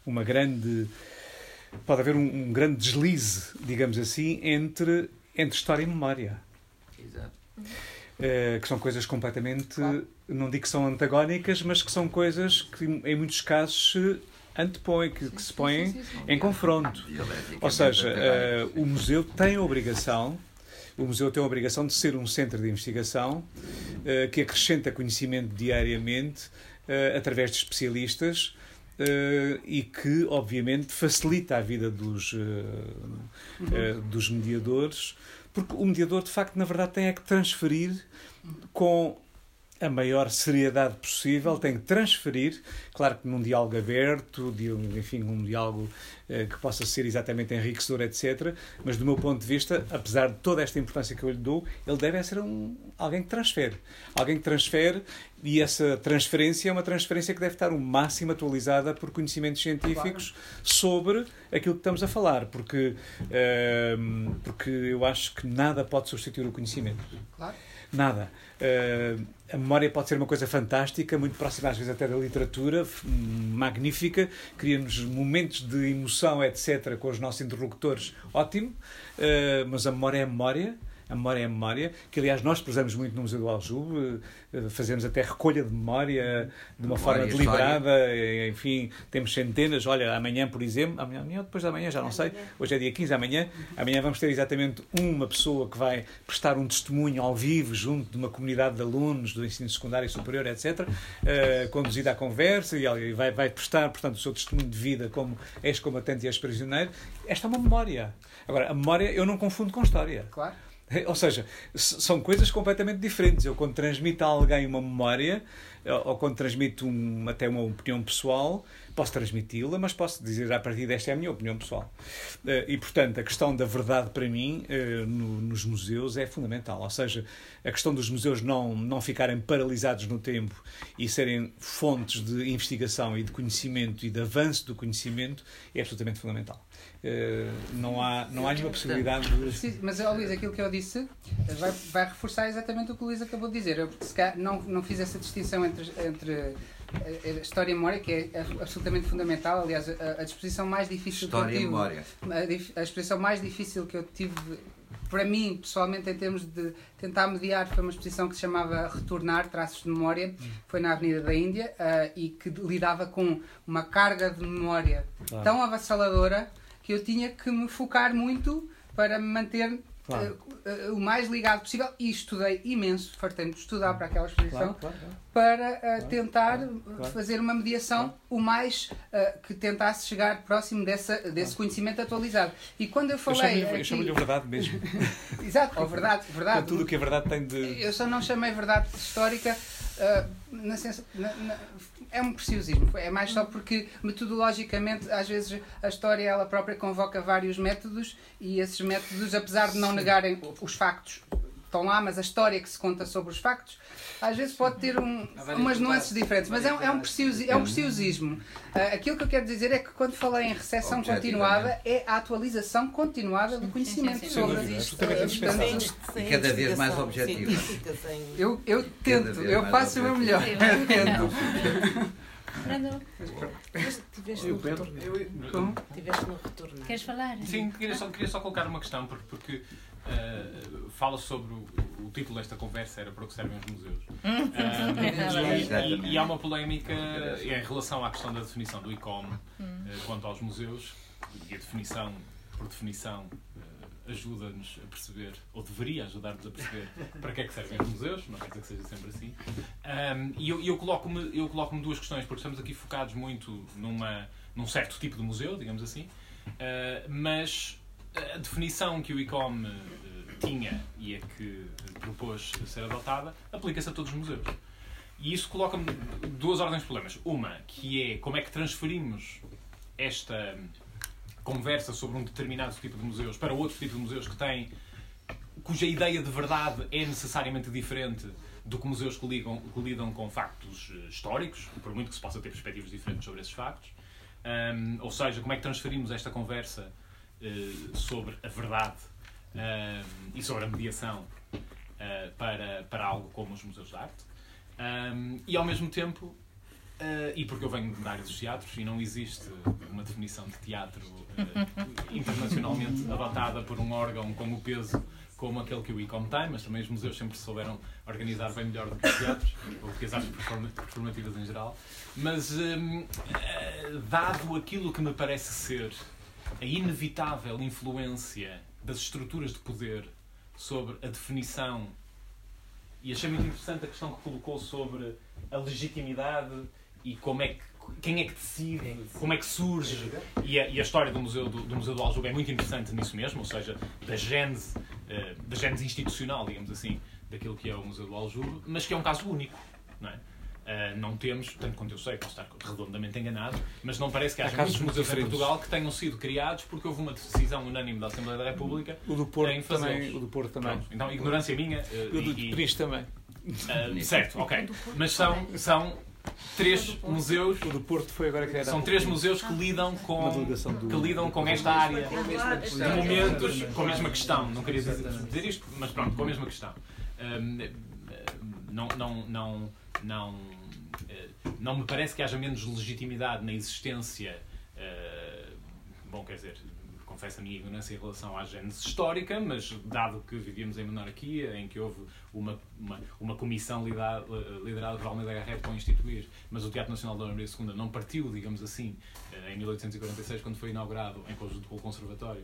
S4: uma grande pode haver um, um, grande deslize, digamos assim, entre, entre história e memória.
S5: Exato.
S4: Uh, que são coisas completamente, claro. não digo que são antagónicas, mas que são coisas que em muitos casos se antepõem, que, que se põem sim, sim, sim, em confronto. Ou seja, uh, o museu tem a obrigação o museu tem a obrigação de ser um centro de investigação uh, que acrescenta conhecimento diariamente através de especialistas Uh, e que, obviamente, facilita a vida dos, uh, uh, dos mediadores, porque o mediador, de facto, na verdade, tem é que transferir com a maior seriedade possível, tem que transferir, claro que num diálogo aberto, de, enfim, um diálogo eh, que possa ser exatamente enriquecedor, etc. Mas do meu ponto de vista, apesar de toda esta importância que eu lhe dou, ele deve ser um, alguém que transfere. Alguém que transfere e essa transferência é uma transferência que deve estar o máximo atualizada por conhecimentos científicos claro. sobre aquilo que estamos a falar, porque, uh, porque eu acho que nada pode substituir o conhecimento.
S11: Claro.
S4: Nada. Uh, a memória pode ser uma coisa fantástica, muito próxima às vezes até da literatura, magnífica, cria-nos momentos de emoção, etc., com os nossos interlocutores, ótimo, uh, mas a memória é a memória a memória é a memória, que aliás nós prezamos muito no Museu do Aljube, eh, fazemos até recolha de memória de uma memória, forma deliberada, história. enfim, temos centenas, olha, amanhã, por exemplo, amanhã, amanhã ou depois da manhã, já não sei, hoje é dia 15, amanhã, amanhã vamos ter exatamente uma pessoa que vai prestar um testemunho ao vivo junto de uma comunidade de alunos do ensino secundário e superior, etc., uh, eh, conduzida à conversa e vai, vai prestar, portanto, o seu testemunho de vida como ex-combatente e ex-prisioneiro. Esta é uma memória. Agora, a memória eu não confundo com história.
S11: Claro.
S4: Ou seja, são coisas completamente diferentes. Eu, quando transmito a alguém uma memória, ou quando transmito um, até uma opinião pessoal, posso transmiti-la, mas posso dizer a partir desta é a minha opinião pessoal. Eh, e, portanto, a questão da verdade para mim eh, nos museus é fundamental. Ou seja, a questão dos museus não, não ficarem paralisados no tempo e serem fontes de investigação e de conhecimento e de avanço do conhecimento é absolutamente fundamental. Eh, não há, não há nenhuma possibilidade de.
S11: Sim, mas, oh, Luís, aquilo que eu disse vai, vai reforçar exatamente o que o Luís acabou de dizer. Eu se calhar, não, não fiz essa distinção entre, entre a história e memória, que é absolutamente fundamental. Aliás, a, a disposição mais difícil
S5: história
S11: que eu tive.
S5: Memória.
S11: A, a exposição mais difícil que eu tive para mim, pessoalmente, em termos de tentar mediar, foi uma exposição que se chamava Retornar Traços de Memória, foi na Avenida da Índia, uh, e que lidava com uma carga de memória claro. tão avassaladora que eu tinha que me focar muito para me manter claro. uh, uh, o mais ligado possível e estudei imenso, fartei-me de estudar para aquela exposição, claro, claro, para uh, tentar fazer uma mediação o mais que tentasse chegar próximo dessa, desse conhecimento atualizado. E quando eu falei.
S4: Eu chamo-lhe aqui... verdade mesmo.
S11: Exato, ou verdade, verdade.
S4: Com tudo o que a verdade tem de.
S11: Eu só não chamei verdade histórica na, na, na, é um preciosismo. É mais só porque, metodologicamente, às vezes a história ela própria convoca vários métodos e esses métodos, apesar de não negarem os factos, estão lá, mas a história que se conta sobre os factos, às vezes pode ter um, umas nuances diferentes, mas é, um, é, um preciosismo, é um preciosismo. Uh, aquilo que eu quero dizer é que quando falei em recessão continuada, é a atualização continuada do conhecimento sobre
S5: uh, e cada vez mais objetivo.
S11: Eu, eu tento, eu faço o meu melhor. Eu tento.
S2: Tiveste retorno. Tiveste no retorno.
S3: Queres falar?
S6: Sim, queria só, queria só colocar uma questão, porque, porque uh, fala sobre o, o, título desta conversa era para o que servem os museus. Uh, e, e, há uma polémica em relação à questão da definição do ICOM uh, quanto aos museus e a definição, por definição, ajuda-nos a perceber, ou deveria ajudar-nos a perceber, para que é que servem os museus, não quer dizer que seja sempre assim. Um, e eu, eu coloco-me eu coloco duas questões, porque estamos aqui focados muito numa, num certo tipo de museu, digamos assim, uh, mas a definição que o ICOM uh, tinha e a que propôs ser adotada aplica-se a todos os museus. E isso coloca-me duas ordens de problemas. Uma, que é como é que transferimos esta conversa sobre um determinado tipo de museus para outro tipo de museus que têm cuja ideia de verdade é necessariamente diferente do que museus que, ligam, que lidam com factos eh, históricos, por muito que se possa ter perspectivas diferentes sobre esses factos. Um, ou seja, como é que transferimos esta conversa sobre a verdade uh, e sobre a mediação uh, para, para algo como os museus de arte. Um, e ao mesmo tempo, Uh, e porque eu venho da área dos teatros e não existe uma definição de teatro uh, internacionalmente adotada por um órgão com o peso como aquele que o ICOM tem, mas também os museus sempre souberam organizar bem melhor do que os teatros, ou do que as artes performativas em geral. Mas, uh, dado aquilo que me parece ser a inevitável influência das estruturas de poder sobre a definição, e achei muito interessante a questão que colocou sobre a legitimidade e como é que quem é que decide, como é que surge. E a, e a história do Museu do, do, Museu do Aljube é muito interessante nisso mesmo, ou seja, da gênese, uh, da gênese institucional, digamos assim, daquilo que é o Museu do Aljube, mas que é um caso único. Não, é? Uh, não temos, tanto quanto eu sei, posso estar redondamente enganado, mas não parece que haja muitos museus em Portugal que tenham sido criados porque houve uma decisão unânime da Assembleia da República
S4: o do Porto em também, o do Porto também. Pronto,
S6: então, ignorância minha.
S4: Uh, o do e, Pris também.
S6: certo, ok. Mas são, são três museus.
S4: O do Porto foi agora que era.
S6: São três museus que lidam com, que lidam com esta área de momentos, com a mesma questão. Não queria dizer isto, mas pronto, com a mesma questão. não, não, não, não, eh, não me parece que haja menos legitimidade na existência. Eh, bom, quer dizer, confesso a minha ignorância em relação à gênese histórica, mas dado que vivíamos em monarquia, em que houve uma, uma, uma comissão liderada, liderada por Almeida Garrett para instituir, mas o Teatro Nacional da Maria II não partiu, digamos assim, eh, em 1846, quando foi inaugurado em conjunto com o Conservatório,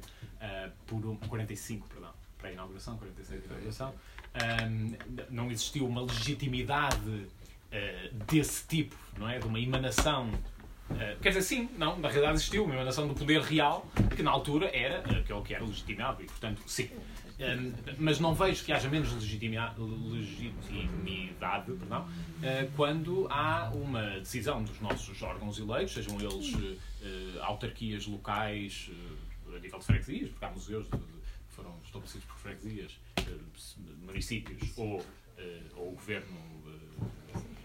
S6: por um, 45, perdão, para a inauguração, 46 de inauguração, não existiu uma legitimidade desse tipo, não é? De uma emanação Uh, quer dizer, sim, não, na realidade existiu uma emanação do poder real que na altura era aquele que era legitimado e, portanto, sim. Um, mas não vejo que haja menos legitimidade, perdão, uh, quando há uma decisão dos nossos órgãos eleitos, sejam eles uh, autarquias locais a nível de freguesias, porque há museus que foram estabelecidos por freguesias, municípios ou, ou o governo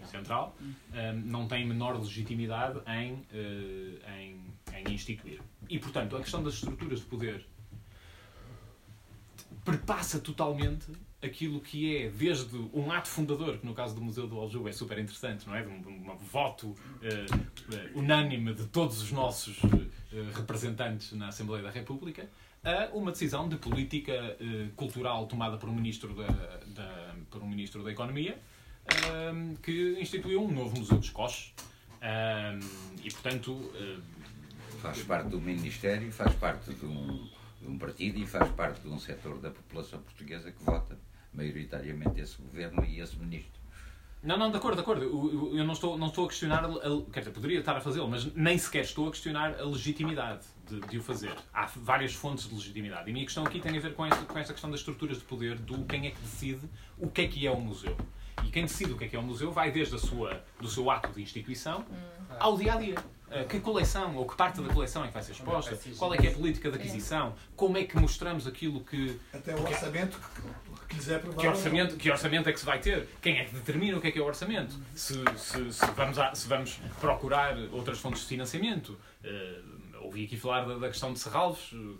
S6: Central, um, não tem menor legitimidade em, uh, em, em instituir. E, portanto, a questão das estruturas de poder perpassa totalmente aquilo que é, desde um ato fundador, que no caso do Museu do Aljube é super interessante, não é? De um, um voto uh, unânime de todos os nossos uh, representantes na Assembleia da República, a uma decisão de política cultural tomada por um ministro da, da, por um ministro da Economia, um, que instituiu um novo Museu dos Coches. Um, e, portanto.
S5: faz parte do Ministério, faz parte de um, de um partido e faz parte de um setor da população portuguesa que vota maioritariamente esse governo e esse ministro.
S6: Não, não, de acordo, de acordo. Eu, não estou, não estou a questionar, a, quer dizer, poderia estar a fazê-lo, mas nem sequer estou a questionar a legitimidade de, de, o fazer. Há várias fontes de legitimidade. E a minha questão aqui tem a ver com esta, com esta questão das estruturas de poder, do quem é que decide o que é que é o museu. E quem decide o que é que é o museu vai desde a sua, do seu ato de instituição hum. ao dia a dia. Uh, que coleção ou que parte da coleção é que vai ser exposta? Qual é que é a política de aquisição? Como é que mostramos aquilo que.
S10: Até o orçamento que quiser provar.
S6: Que orçamento, que orçamento é que se vai ter? Quem é que determina o que é que é o orçamento? Se, se, se vamos, a, se vamos procurar outras fontes de financiamento. Uh, ouvi aqui falar da, da questão de Serralves, uh,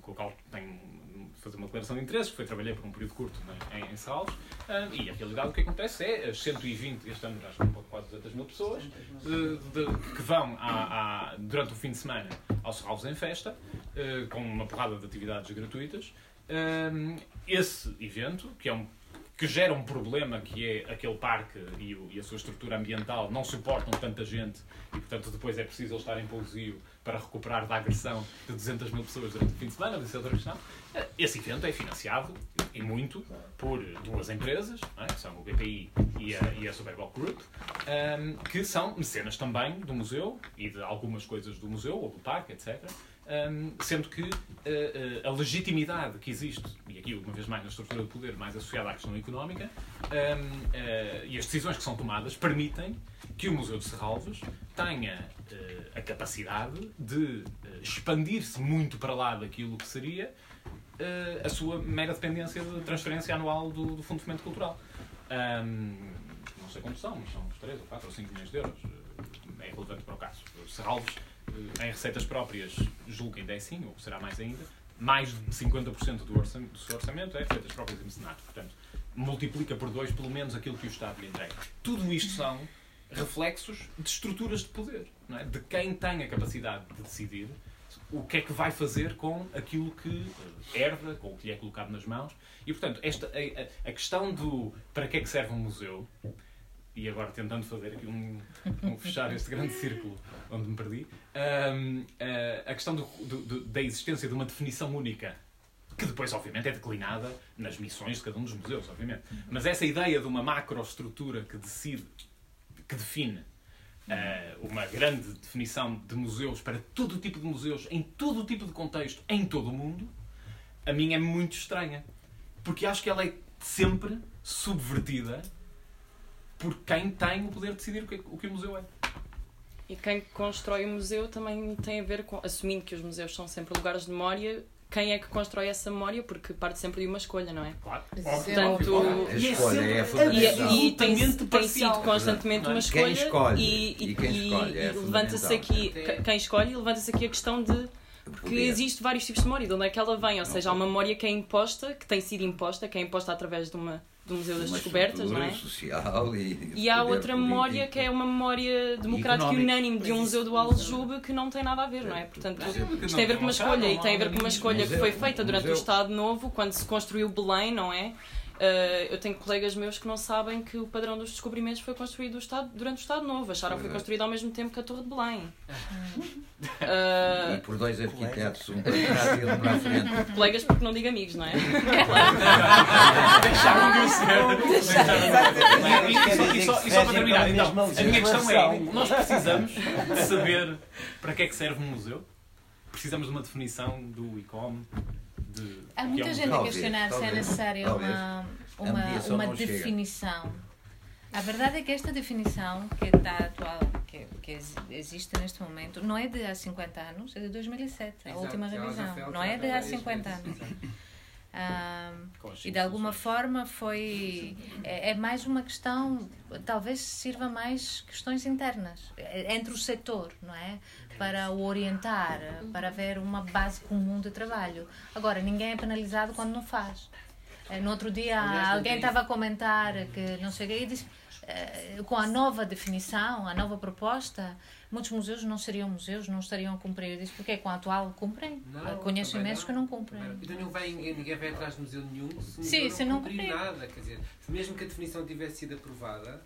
S6: com o qual tenho fazer uma declaração de interesses, foi trabalhar por um período curto né, em, em uh, e a realidade o que acontece é as 120, este ano já são quase 200 mil pessoas, de, de, que vão à, à, durante o fim de semana ao Salves em festa, uh, com uma porrada de atividades gratuitas. Uh, esse evento, que é um que gera um problema que é aquele parque e, o, e, a sua estrutura ambiental não suportam tanta gente e, portanto, depois é preciso eles estarem em pousio para recuperar da agressão de 200 mil pessoas durante o fim de semana, disse outra questão. Esse evento é financiado, e muito, por duas empresas, é? que são o BPI e a, e a Superboc Group, um, que são mecenas também do museu e de algumas coisas do museu ou do parque, etc. Um, sendo que uh, uh, a legitimidade que existe, e aqui uma vez mais na estrutura de poder, mais associada à questão económica, um, uh, e as decisões que são tomadas permitem que o Museu de Serralves tenha a capacidade de expandir-se muito para lá daquilo que seria a sua mera dependência de transferência anual do, do Fundo de Fomento Cultural. não sei quantos são, mas são uns 3 ou 4 ou 5 milhões de euros. É relevante para o caso. Serralves em receitas próprias, julgo que ainda é assim, ou será mais ainda, mais de 50% do, do seu orçamento é receitas próprias e mecenato. Portanto, multiplica por dois, pelo menos, aquilo que o Estado lhe entrega. Tudo isto são reflexos de estruturas de poder, é? de quem tem a capacidade de decidir o que é que vai fazer com aquilo que herda, com o que lhe é colocado nas mãos. E, portanto, esta, a, a questão do para que é que serve um museu e agora tentando fazer aqui um, um fechar este grande círculo onde me perdi, um, uh, a questão do, do, da existência de uma definição única, que depois, obviamente, é declinada nas missões de cada um dos museus, obviamente. Mas essa ideia de uma macroestrutura que decide, que define uh, uma grande definição de museus para todo tipo de museus, em todo tipo de contexto, em todo o mundo, a mim é muito estranha. Porque acho que ela é sempre subvertida por quem tem o poder de decidir o que, o que o museu é.
S12: E quem constrói o museu também tem a ver com, assumindo que os museus são sempre lugares de memória, quem é que constrói essa memória? Porque parte sempre de uma escolha, não é?
S6: Claro.
S12: Portanto,
S5: a escolha é.
S12: E, e tem, tem sido constantemente uma escolha.
S5: Quem escolhe
S12: e,
S5: e, quem escolhe é
S12: e levanta-se aqui, quem escolhe, levanta-se aqui a questão de que existe vários tipos de memória, de onde é que ela vem, ou seja, há uma memória que é imposta, que tem sido imposta, que é imposta através de uma do Museu das Descobertas, não é?
S5: Social e,
S12: e há outra memória que é uma memória democrática e unânime de um museu do Aljube que não tem nada a ver, não é? Portanto, isto tem a ver com uma escolha e tem a ver com uma escolha que foi feita durante o Estado Novo, quando se construiu Belém, não é? Uh, eu tenho colegas meus que não sabem que o padrão dos descobrimentos foi construído Estado, durante o Estado Novo. Acharam que foi construído ao mesmo tempo que a Torre de Belém.
S5: Uh, e por dois arquitetos, um para trás e um para a frente.
S12: Colegas, porque não digo amigos, não é?
S6: Deixaram de ser. E só para terminar, então, a minha questão é: nós precisamos de saber para que é que serve um museu? Precisamos de uma definição do ICOM, de.
S3: Há muita é gente a questionar se é necessária uma, uma, uma definição. Chega. A verdade é que esta definição que está atual, que, que existe neste momento, não é de há 50 anos, é de 2007, Exato, a última revisão. Não é de há 50 anos. Um, e de alguma forma foi é, é, mais uma questão talvez sirva mais questões internas é, entre o setor não é para o orientar, para haver uma base comum de trabalho. Agora, ninguém é penalizado quando não faz. Eh, no outro dia, alguém estava a comentar que não que e disse eh, com a nova definição, a nova proposta, muitos museus não seriam museus, não estariam a cumprir. Eu disse, porque com a atual cumprem? Não, Conheço imensos que não cumprem.
S13: Então não vai, ninguém vai atrás de museu nenhum se,
S3: Sim,
S13: se
S3: não
S13: cumprir nada. Quer dizer, mesmo que a definição tivesse sido aprovada,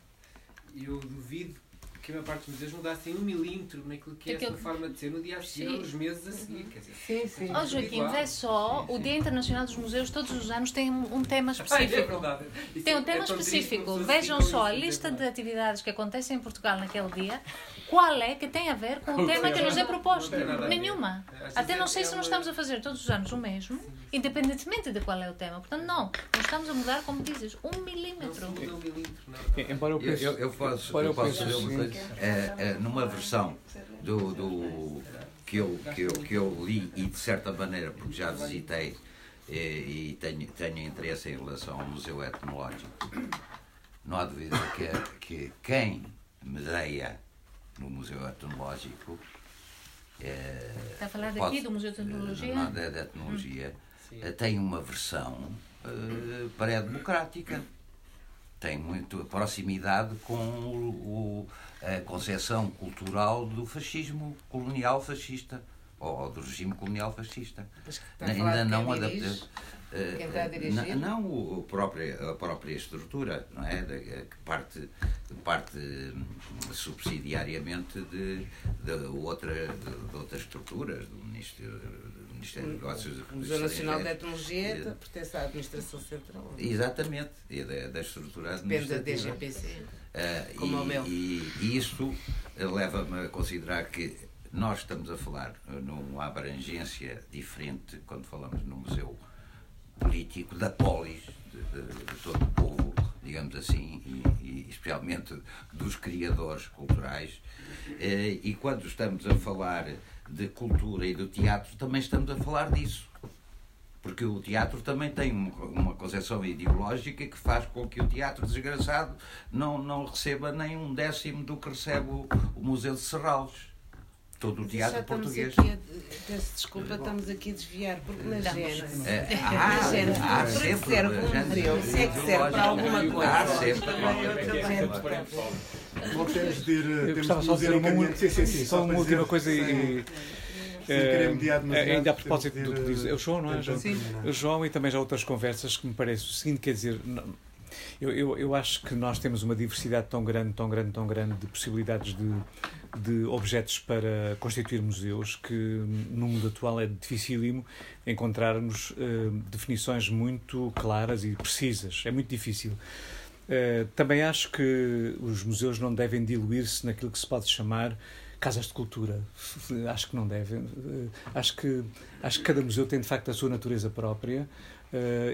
S13: eu duvido que a maior parte dos museus mudassem um milímetro naquilo que é a sua forma de ser no dia a seguir ou nos meses a seguir. Quer dizer,
S3: sim, sim. Oh, Joaquim, vê só, o Dia Internacional dos Museus todos os anos tem um tema específico. é verdade. Tem um tema é específico. Vejam só a lista de atividades que acontecem em Portugal naquele dia. Qual é que tem a ver com o tema que nos é proposto? Nenhuma. Até não sei se nós estamos a fazer todos os anos o mesmo, independentemente de qual é o tema. Portanto, não. Nós estamos a mudar, como dizes, um milímetro.
S5: Embora eu, eu, eu posso, eu posso dizer uma coisa. É, é, numa versão do, do, que, eu, que, eu, que eu li e de certa maneira, porque já visitei e, e tenho, tenho interesse em relação ao Museu Etnológico, não há dúvida que, que quem medeia no Museu Etnológico
S3: é, Está a falar daqui pode, do Museu de Etnologia? Não,
S5: da, da Etnologia. Hum. Tem uma versão uh, pré-democrática tem muito proximidade com o, o, a concepção cultural do fascismo colonial fascista ou do regime colonial fascista.
S2: Ainda não adaptado. Quem está a dirigir?
S5: Não, não o próprio, a própria estrutura, não é? Que parte, parte hum, subsidiariamente de, de, outra, de, outras estruturas, do Ministério, do Ministério dos Negócios.
S2: O Museu Nacional de Etnologia pertence à Administração Central.
S5: Exatamente, e da, da estrutura administrativa.
S2: Depende da DGPC.
S5: Uh, como e, o meu. E, e isto leva-me a considerar que nós estamos a falar numa abrangência diferente quando falamos no museu político da polis, de, de, todo o povo, digamos assim, e, e, especialmente dos criadores culturais. Eh, e quando estamos a falar de cultura e do teatro, também estamos a falar disso. Porque o teatro também tem uma concepção ideológica que faz com que o teatro desgraçado não, não receba nem um décimo do que recebe o, o Museu de Serralves todo o teatro português.
S2: Aqui a, peço desculpa, estamos aqui a desviar, porque na Gênesis. É, há, na Gênesis, há sempre. serve um museu, se é que serve para alguma coisa.
S5: Há sempre.
S1: Bom, temos de ir.
S4: Eu gostava só de dizer uma, sim, sim, sim, só uma última coisa e. Uh, ainda a propósito do que diz é o João, não é? João? Sim. O João e também já outras conversas que me parece o seguinte, quer dizer, eu, eu, eu acho que nós temos uma diversidade tão grande, tão grande, tão grande de possibilidades de, de objetos para constituir museus que no mundo atual é dificílimo encontrarmos uh, definições muito claras e precisas. É muito difícil. Uh, também acho que os museus não devem diluir-se naquilo que se pode chamar casas de cultura. Acho que não devem. Uh, acho que, acho que cada museu tem de facto a sua natureza própria.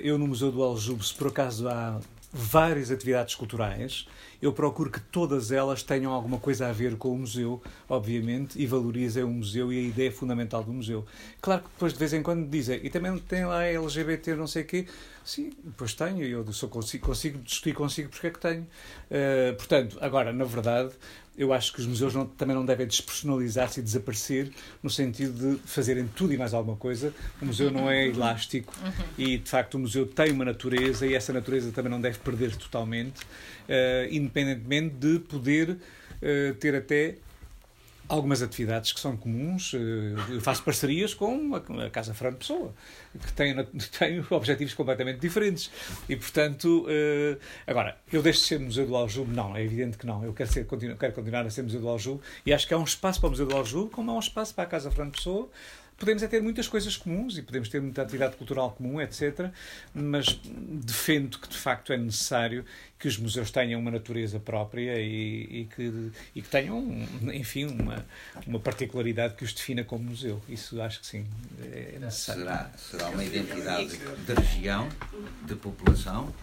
S4: eu no Museu do Aljube, se por acaso há várias atividades culturais. Eu procuro que todas elas tenham alguma coisa a ver com o museu, obviamente, e valorizem o museu e a ideia fundamental do museu. Claro que depois de vez em quando dizem, e também tem lá LGBT não sei o quê. Sim, depois tenho, eu só consigo, consigo discutir consigo porque é que tenho. Uh, portanto, agora, na verdade, eu acho que os museus não, também não devem despersonalizar-se e desaparecer no sentido de fazerem tudo e mais alguma coisa. O museu não é elástico uhum. e, de facto, o museu tem uma natureza e essa natureza também não deve perder totalmente, uh, independentemente de poder uh, ter até algumas atividades que são comuns. Eh, eu faço parcerias com a Casa Fran Pessoa, que tem, tem objetivos completamente diferentes. E, portanto, eh, agora, eu deixo de ser Museu do Aljube? Não, é evidente que não. Eu quero, ser, quero continuar a ser Museu do Aljube e acho que há um espaço para o Museu do Aljube, como há um espaço para a Casa Fran Pessoa, podemos é ter muitas coisas comuns e podemos ter muita atividade cultural comum, etc. Mas defendo que de facto é necessário que os museus tenham uma natureza própria e, e que, e que tenham, enfim, uma, uma particularidade que os defina como museu. Isso acho que sim, é necessário.
S5: Será, será uma identidade de região, de população,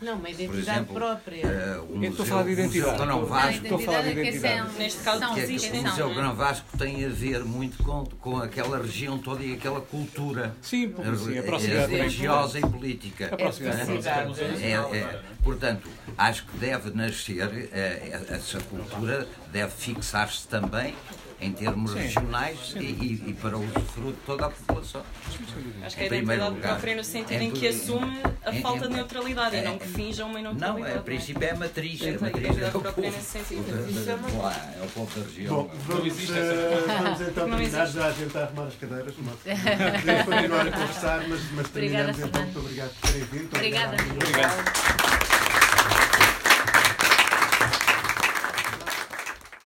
S2: não, uma identidade exemplo, própria. Uh,
S4: o museu, estou a falar de identidade.
S5: Museu Vasco,
S4: estou a falar de identidade.
S12: São, Neste caso,
S5: que, é que o Museu Grão Vasco tem a ver muito com, com aquela região toda e aquela cultura
S4: sim, sim, a proximidade
S5: religiosa e política.
S4: A proximidade.
S5: É, é, é, portanto, acho que deve nascer, é, essa cultura deve fixar-se também em termos sim, regionais sim. E, e, para o usufruto de toda a população.
S12: Acho que a identidade própria no sentido em que assume a em, falta em, de neutralidade é, e não que finja uma neutralidade.
S5: Não, a princípio é a matriz. É a matriz é o povo. Nesse sentido. É o povo da região. Bom,
S1: vamos, uh, vamos então terminar já a tentar arrumar as cadeiras. Podemos continuar a conversar, mas, mas terminamos então. Muito obrigado por terem vindo.
S3: Obrigada.
S4: Obrigado.